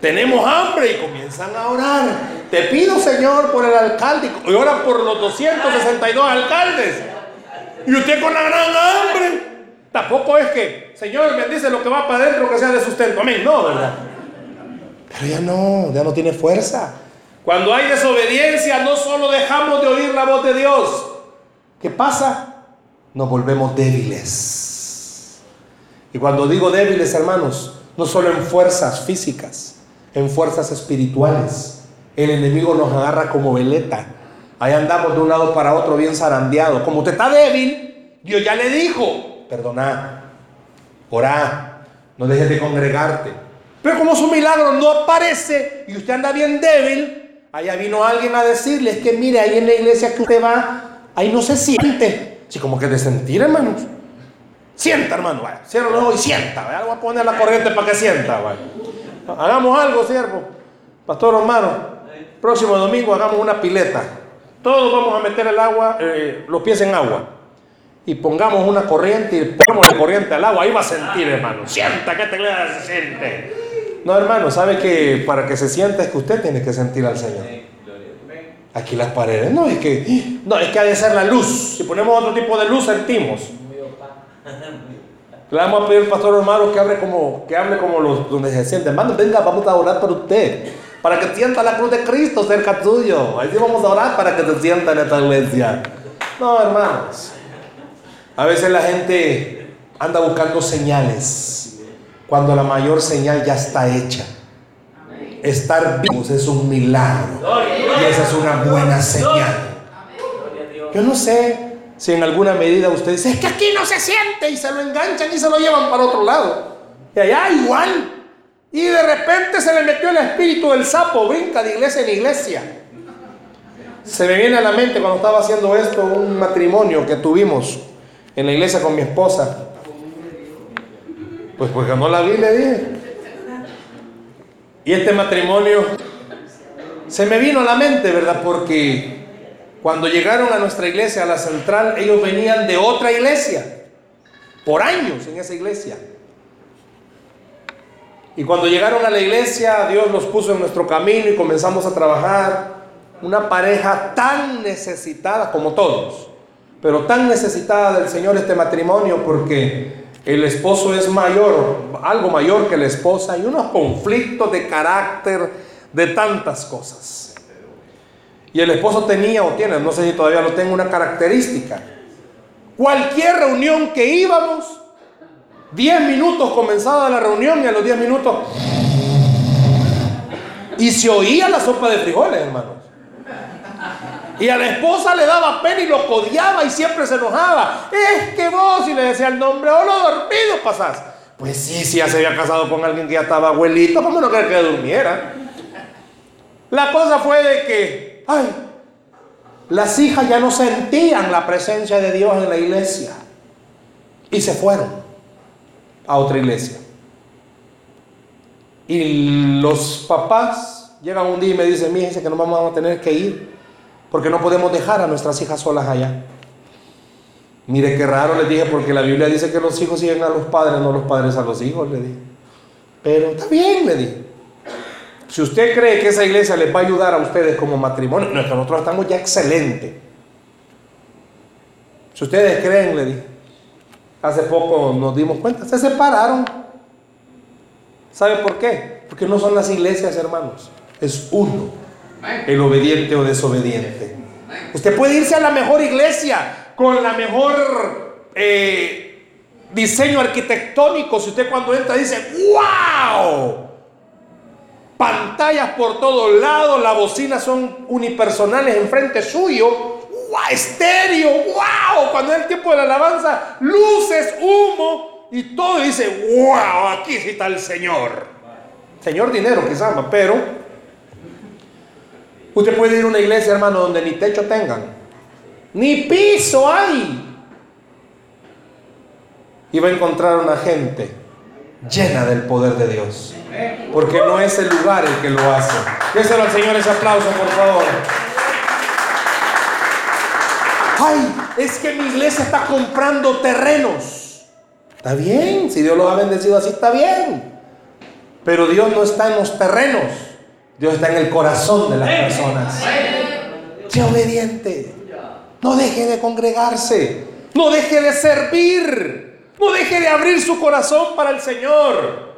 Tenemos hambre y comienzan a orar. Te pido, Señor, por el alcalde. Y oran por los 262 alcaldes. Y usted con la gran hambre. Tampoco es que, Señor, bendice lo que va para adentro, que sea de sustento. Amén. No, ¿verdad? Pero ya no, ya no tiene fuerza. Cuando hay desobediencia, no solo dejamos de oír la voz de Dios. ¿Qué pasa? nos volvemos débiles. Y cuando digo débiles, hermanos, no solo en fuerzas físicas, en fuerzas espirituales. El enemigo nos agarra como veleta. Ahí andamos de un lado para otro bien zarandeado. Como usted está débil, Dios ya le dijo, perdona, orá, no dejes de congregarte. Pero como su milagro no aparece y usted anda bien débil, allá vino alguien a decirle, es que mire, ahí en la iglesia que usted va, ahí no se siente. Sí, como que de sentir, hermanos. Sienta, hermano, vaya. Cierra los ojos y sienta. Vaya. Voy a poner la corriente para que sienta, vaya. Hagamos algo, siervo. Pastor hermano, próximo domingo hagamos una pileta. Todos vamos a meter el agua, eh, los pies en agua. Y pongamos una corriente y ponemos la corriente al agua. Ahí va a sentir, hermano. Sienta que te se siente. No, hermano, sabe que para que se sienta es que usted tiene que sentir al Señor. Aquí las paredes. No, es que, no, es que ha de ser la luz. Si ponemos otro tipo de luz, sentimos. Le vamos a pedir al pastor hermano que hable como, que hable como los donde se siente. Hermano, venga, vamos a orar por usted. Para que sienta la cruz de Cristo cerca tuyo. Ahí sí vamos a orar para que se sienta en esta iglesia. No, hermanos. A veces la gente anda buscando señales. Cuando la mayor señal ya está hecha. Estar vivos es un milagro. Y esa es una buena señal. Yo no sé si en alguna medida usted dice, es que aquí no se siente y se lo enganchan y se lo llevan para otro lado. Y allá igual. Y de repente se le metió el espíritu del sapo, brinca de iglesia en iglesia. Se me viene a la mente cuando estaba haciendo esto un matrimonio que tuvimos en la iglesia con mi esposa. Pues pues ganó la Biblia, dije. Y este matrimonio se me vino a la mente, ¿verdad? Porque cuando llegaron a nuestra iglesia, a la central, ellos venían de otra iglesia, por años en esa iglesia. Y cuando llegaron a la iglesia, Dios los puso en nuestro camino y comenzamos a trabajar. Una pareja tan necesitada como todos, pero tan necesitada del Señor este matrimonio porque el esposo es mayor, algo mayor que la esposa, y unos conflictos de carácter de tantas cosas. Y el esposo tenía o tiene, no sé si todavía lo tengo, una característica. Cualquier reunión que íbamos, 10 minutos comenzaba la reunión y a los 10 minutos... Y se oía la sopa de frijoles, hermano. Y a la esposa le daba pena y lo codiaba y siempre se enojaba. Es que vos, y le decía el nombre, o lo dormido pasás. Pues sí, sí, ya se había casado con alguien que ya estaba abuelito, ¿cómo no quería que durmiera? La cosa fue de que, ay, las hijas ya no sentían la presencia de Dios en la iglesia. Y se fueron a otra iglesia. Y los papás llegan un día y me dicen, mi que nos vamos a tener que ir porque no podemos dejar a nuestras hijas solas allá. Mire qué raro les dije, porque la Biblia dice que los hijos siguen a los padres, no los padres a los hijos, le dije. Pero está bien, le dije. Si usted cree que esa iglesia les va a ayudar a ustedes como matrimonio, no, nosotros estamos ya excelente. Si ustedes creen, le dije. Hace poco nos dimos cuenta, se separaron. ¿Sabe por qué? Porque no son las iglesias, hermanos. Es uno el obediente o desobediente. Usted puede irse a la mejor iglesia con la mejor eh, diseño arquitectónico. Si usted cuando entra dice, wow, pantallas por todos lados, las bocinas son unipersonales enfrente suyo, wow, estéreo, wow, cuando es el tiempo de la alabanza, luces, humo y todo dice, wow, aquí está el Señor. Señor dinero quizás, pero Usted puede ir a una iglesia, hermano, donde ni techo tengan, ni piso hay. Y va a encontrar una gente llena del poder de Dios. Porque no es el lugar el que lo hace. Déselo al Señor ese aplauso, por favor. Ay, es que mi iglesia está comprando terrenos. Está bien, si Dios los ha bendecido así, está bien. Pero Dios no está en los terrenos. Dios está en el corazón de las personas. Sea obediente. No deje de congregarse. No deje de servir. No deje de abrir su corazón para el Señor.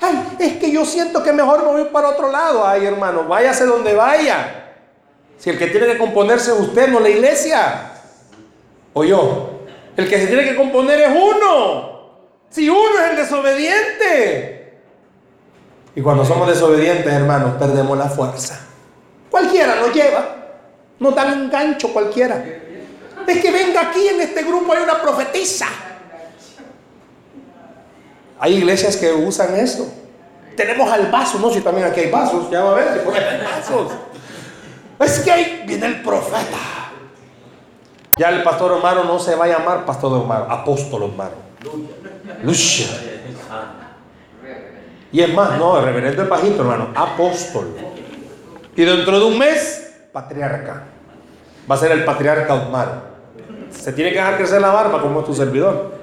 Ay, es que yo siento que mejor me voy para otro lado. Ay, hermano, váyase donde vaya. Si el que tiene que componerse es usted, no la iglesia. O yo. El que se tiene que componer es uno. Si uno es el desobediente. Y cuando somos desobedientes, hermanos, perdemos la fuerza. Cualquiera nos lleva. Nos dan un gancho cualquiera. Es que venga aquí en este grupo hay una profetisa. Hay iglesias que usan eso. Tenemos al vaso, no si también aquí hay vasos, ya va a ver si hay vasos. Es que ahí viene el profeta. Ya el pastor Omaro no se va a llamar pastor Omaro, apóstol Omaro. Lucha. Y es más, no, el reverendo es bajito, hermano, apóstol. Y dentro de un mes, patriarca. Va a ser el patriarca Omar. Se tiene que dejar crecer la barba como es tu servidor.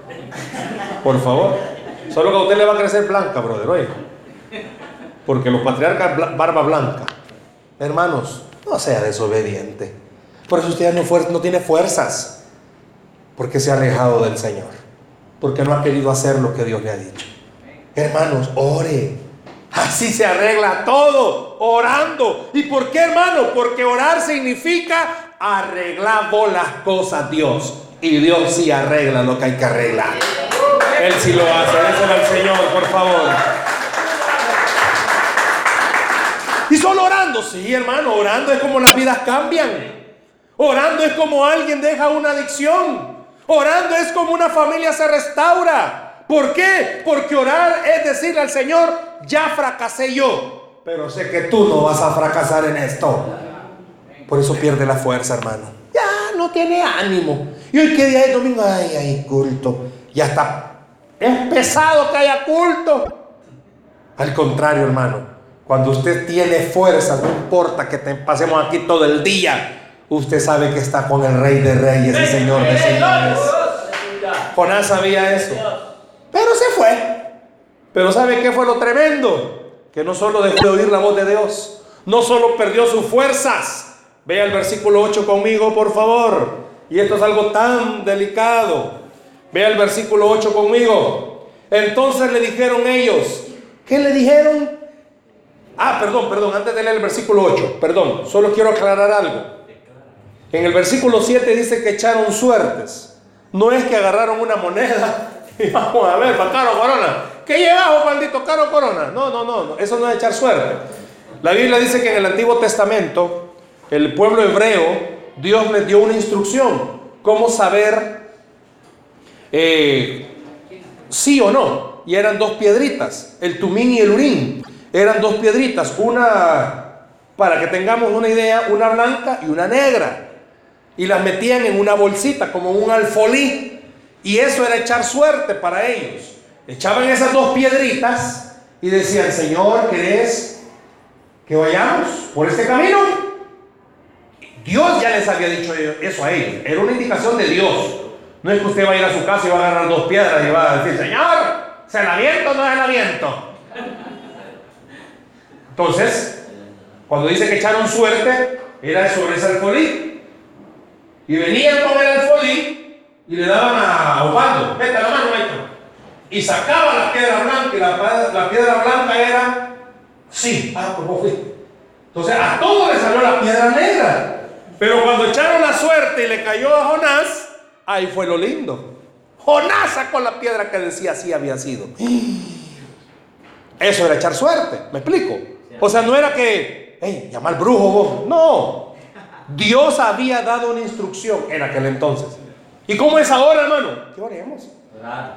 Por favor. Solo que a usted le va a crecer blanca, brother, oye. Porque los patriarcas barba blanca. Hermanos, no sea desobediente. Por eso usted no, no tiene fuerzas. Porque se ha alejado del Señor. Porque no ha querido hacer lo que Dios le ha dicho. Hermanos, ore. Así se arregla todo, orando. ¿Y por qué, hermano? Porque orar significa arreglar las cosas Dios. Y Dios sí arregla lo que hay que arreglar. Él sí lo hace. Déselo al Señor, por favor. Y solo orando, sí, hermano. Orando es como las vidas cambian. Orando es como alguien deja una adicción. Orando es como una familia se restaura. ¿Por qué? Porque orar es decirle al Señor, ya fracasé yo, pero sé que tú no vas a fracasar en esto. Por eso pierde la fuerza, hermano. Ya no tiene ánimo. Y hoy que día es domingo, ay, ay, culto. Ya está. Es pesado que haya culto. Al contrario, hermano. Cuando usted tiene fuerza, no importa que te pasemos aquí todo el día, usted sabe que está con el Rey de Reyes y Señor de Señores. Jonás sabía eso. Pero se fue. Pero ¿sabe qué fue lo tremendo? Que no solo dejó de oír la voz de Dios, no solo perdió sus fuerzas. Vea el versículo 8 conmigo, por favor. Y esto es algo tan delicado. Vea el versículo 8 conmigo. Entonces le dijeron ellos, ¿qué le dijeron? Ah, perdón, perdón, antes de leer el versículo 8, perdón, solo quiero aclarar algo. En el versículo 7 dice que echaron suertes. No es que agarraron una moneda Y vamos a ver, para Caro Corona. ¿Qué llevamos, maldito Caro Corona? No, no, no, eso no es echar suerte. La Biblia dice que en el Antiguo Testamento, el pueblo hebreo, Dios les dio una instrucción. Cómo saber eh, sí o no. Y eran dos piedritas, el tumín y el urín. Eran dos piedritas, una, para que tengamos una idea, una blanca y una negra. Y las metían en una bolsita, como un alfolí. Y eso era echar suerte para ellos. Echaban esas dos piedritas y decían, Señor, ¿querés que vayamos por este camino? Dios ya les había dicho eso a ellos. Era una indicación de Dios. No es que usted va a ir a su casa y va a agarrar dos piedras y va a decir, Señor, ¿se la viento o no se la viento? Entonces, cuando dice que echaron suerte, era sobre ese alfolí. Y venían con el alfolí y le daban a Osvaldo, vete la mano, maestro. Y sacaba la piedra blanca y la, piedra blanca era, sí, ah, pues vos fuiste. Entonces a todos le salió la piedra negra. Pero cuando echaron la suerte y le cayó a Jonás, ahí fue lo lindo. Jonás sacó la piedra que decía así había sido. Eso era echar suerte, ¿me explico? O sea, no era que, hey, llama al brujo vos. No. Dios había dado una instrucción en aquel entonces. ¿Y cómo es ahora, hermano? ¿Qué oremos?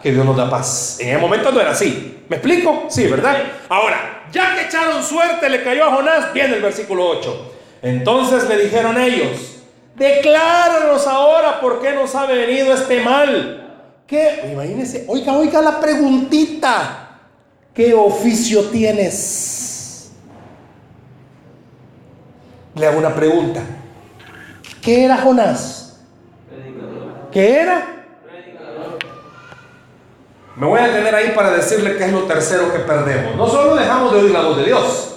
Que Dios nos da paz. En ese momento no era así. ¿Me explico? Sí, ¿verdad? Ahora, ya que echaron suerte, le cayó a Jonás, viene el versículo 8. Entonces le dijeron ellos, decláranos ahora por qué nos ha venido este mal. ¿Qué? Imagínense, oiga, oiga la preguntita. ¿Qué oficio tienes? Le hago una pregunta. ¿Qué era Jonás? ¿Qué era? Me voy a detener ahí para decirle que es lo tercero que perdemos. No solo dejamos de oír la voz de Dios,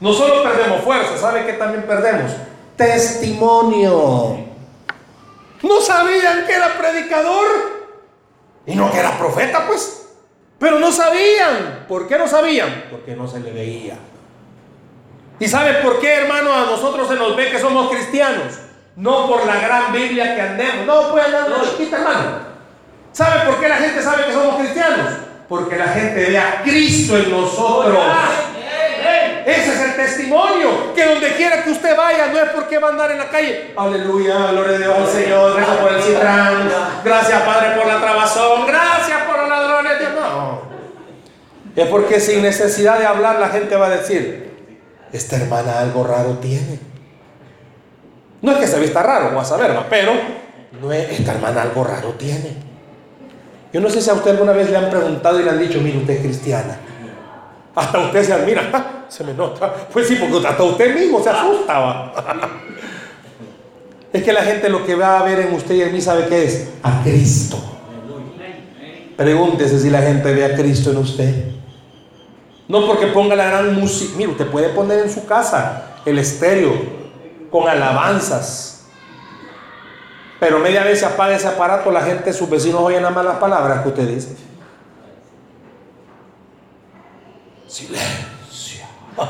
no solo perdemos fuerza, ¿sabe qué también perdemos? Testimonio. No sabían que era predicador y no que era profeta, pues. Pero no sabían. ¿Por qué no sabían? Porque no se le veía. ¿Y sabe por qué, hermano, a nosotros se nos ve que somos cristianos? No por la gran Biblia que andemos. No, pues andar una chiquita, hermano. ¿Sabe por qué la gente sabe que somos cristianos? Porque la gente ve a Cristo en nosotros. Ese es el testimonio. Que donde quiera que usted vaya, no es porque va a andar en la calle. Aleluya, gloria a Dios al Señor. Gracias por el citrán. Gracias, Padre, por la trabazón. Gracias por los ladrones. Dios. No. Es porque sin necesidad de hablar, la gente va a decir: Esta hermana algo raro tiene. No es que se vista raro, vas a ver, pero no es, esta hermana algo raro tiene. Yo no sé si a usted alguna vez le han preguntado y le han dicho, mire, usted es cristiana. Hasta usted se admira, se me nota. Pues sí, porque hasta usted mismo se asustaba. Es que la gente lo que va a ver en usted y en mí sabe qué es a Cristo. Pregúntese si la gente ve a Cristo en usted. No porque ponga la gran música. Mire, usted puede poner en su casa el estéreo con alabanzas pero media vez se apaga ese aparato, la gente, sus vecinos oyen las malas palabras que usted dice. Silencio.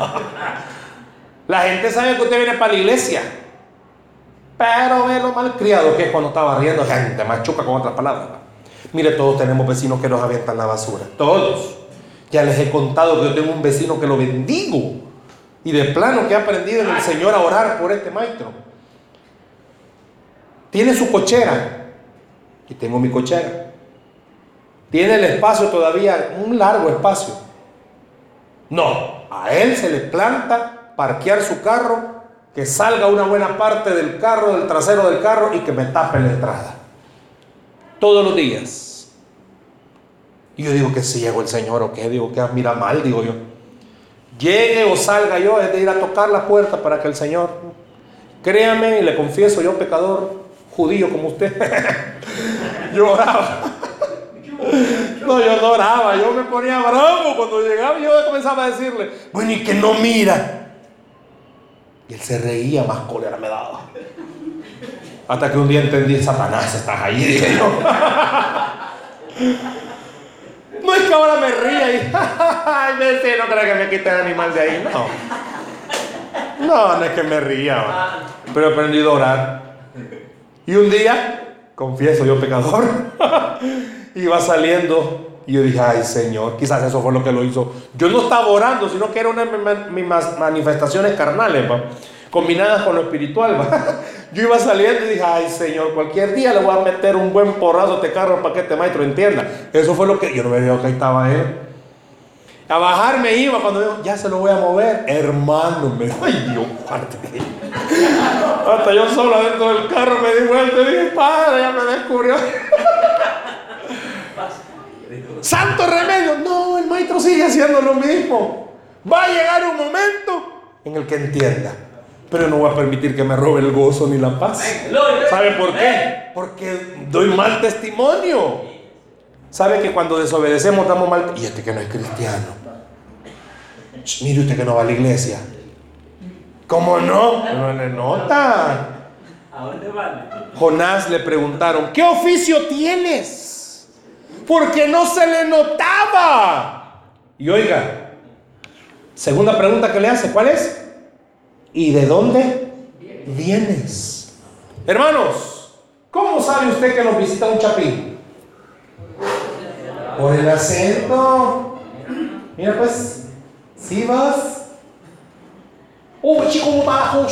la gente sabe que usted viene para la iglesia. Pero ve lo malcriado que es cuando estaba riendo, gente machuca con otras palabras. Mire, todos tenemos vecinos que nos avientan la basura. Todos. Ya les he contado que yo tengo un vecino que lo bendigo. Y de plano que ha aprendido en el Señor a orar por este maestro. Tiene su cochera. Y tengo mi cochera. Tiene el espacio todavía, un largo espacio. No, a él se le planta parquear su carro, que salga una buena parte del carro, del trasero del carro y que me tape la entrada. Todos los días. Y yo digo que si llegó el Señor o qué, digo que mira mal, digo yo. Llegue o salga yo, es de ir a tocar la puerta para que el Señor, créame y le confieso, yo pecador, judío como usted. yo oraba. No, yo no oraba, yo me ponía bravo cuando llegaba y yo comenzaba a decirle, bueno, y que no mira. Y él se reía, más cólera me daba. Hasta que un día entendí, Satanás, estás ahí, dije yo. No es que ahora me ría y, no creo que me quite el animal de ahí, no. No, no es que me ría, pero he aprendido a orar. Y un día, confieso yo pecador, iba saliendo y yo dije, ay Señor, quizás eso fue lo que lo hizo. Yo no estaba orando, sino que eran mis manifestaciones carnales, combinadas con lo espiritual. Yo iba saliendo y dije, ay Señor, cualquier día le voy a meter un buen porrazo a este carro para que este maestro entienda. Eso fue lo que yo no veo que ahí estaba él. A bajar me iba cuando dijo, ya se lo voy a mover. Hermano, me ay Dios, parte. Hasta yo solo dentro del carro me di vuelta y dije, padre, ya me descubrió. Santo remedio. No, el maestro sigue haciendo lo mismo. Va a llegar un momento en el que entienda. Pero no voy a permitir que me robe el gozo ni la paz. ¿Sabe por qué? Porque doy mal testimonio. ¿Sabe que cuando desobedecemos damos mal? Y este que no es cristiano. Mire usted que no va a la iglesia. ¿Cómo no? No le nota. ¿A dónde van? Jonás le preguntaron, ¿qué oficio tienes? Porque no se le notaba. Y oiga, segunda pregunta que le hace, ¿cuál es? ¿Y de dónde vienes? Hermanos, ¿cómo sabe usted que nos visita un chapín? Por el acento. Mira pues, ¿Sí vas? Oye, chico, bajo,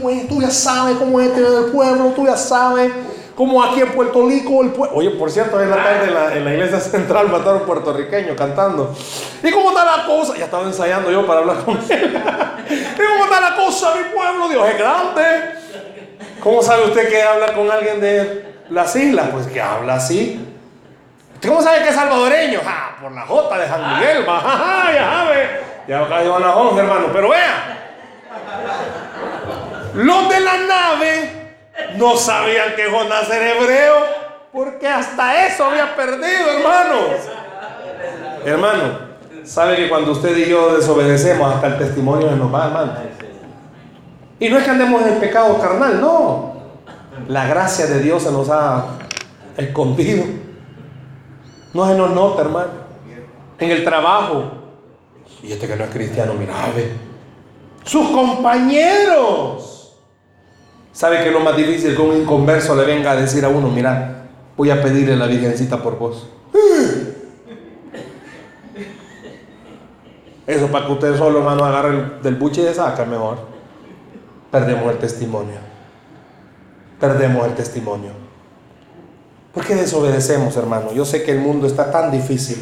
pues, tú ya sabes cómo es este del pueblo, tú ya sabes cómo aquí en Puerto Rico, el pueblo. Oye, por cierto, en la tarde en la, en la iglesia central mataron puertorriqueño cantando. ¿Y cómo está la cosa? Ya estaba ensayando yo para hablar con él. ¿Y cómo está la cosa, mi pueblo? Dios es grande. ¿Cómo sabe usted que habla con alguien de las islas? Pues que habla así. ¿Usted cómo sabe que es salvadoreño? Ah, por la J de San Miguel, va. ya sabe. Ya cayó a las 11, hermano. Pero vea. Los de la nave no sabían que Jonás era hebreo. Porque hasta eso había perdido, hermanos. Hermano, sabe que cuando usted y yo desobedecemos, hasta el testimonio se nos va, hermano. Y no es que andemos en pecado carnal, no. La gracia de Dios se nos ha escondido. No se nos nota, hermano. En el trabajo. Y este que no es cristiano, mira, ve. Sus compañeros. ¿Sabe que lo más difícil que un inconverso le venga a decir a uno, mira, voy a pedirle la Virgencita por vos? Eso para que usted solo, hermano, agarre del buche y de saca mejor. Perdemos el testimonio. Perdemos el testimonio. ¿Por qué desobedecemos, hermano? Yo sé que el mundo está tan difícil.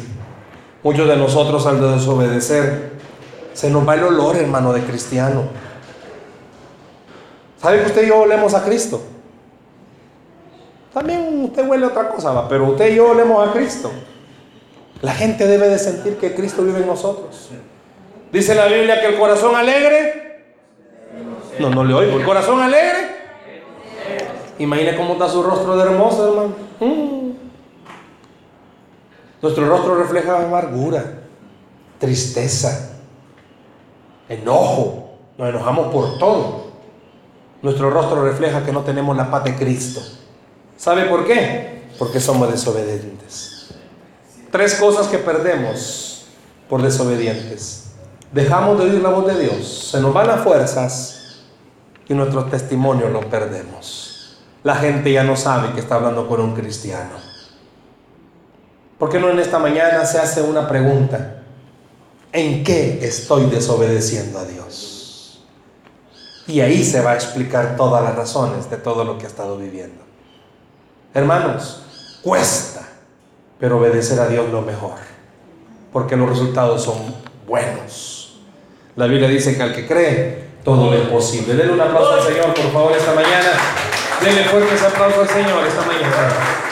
Muchos de nosotros al desobedecer se nos va el olor, hermano, de cristiano. ¿Sabe que usted y yo olemos a Cristo? También usted huele a otra cosa, pero usted y yo olemos a Cristo. La gente debe de sentir que Cristo vive en nosotros. Dice la Biblia que el corazón alegre. No, no le oigo. El corazón alegre. Imagine cómo está su rostro de hermoso, hermano. Mm. Nuestro rostro refleja amargura, tristeza, enojo. Nos enojamos por todo. Nuestro rostro refleja que no tenemos la paz de Cristo. ¿Sabe por qué? Porque somos desobedientes. Tres cosas que perdemos por desobedientes. Dejamos de oír la voz de Dios, se nos van las fuerzas y nuestro testimonio lo perdemos. La gente ya no sabe que está hablando con un cristiano. ¿Por qué no en esta mañana se hace una pregunta? ¿En qué estoy desobedeciendo a Dios? Y ahí se va a explicar todas las razones de todo lo que ha estado viviendo. Hermanos, cuesta, pero obedecer a Dios lo mejor, porque los resultados son buenos. La Biblia dice que al que cree, todo le es posible. Denle un aplauso al Señor, por favor, esta mañana. Denle fuerte ese aplauso al Señor esta mañana.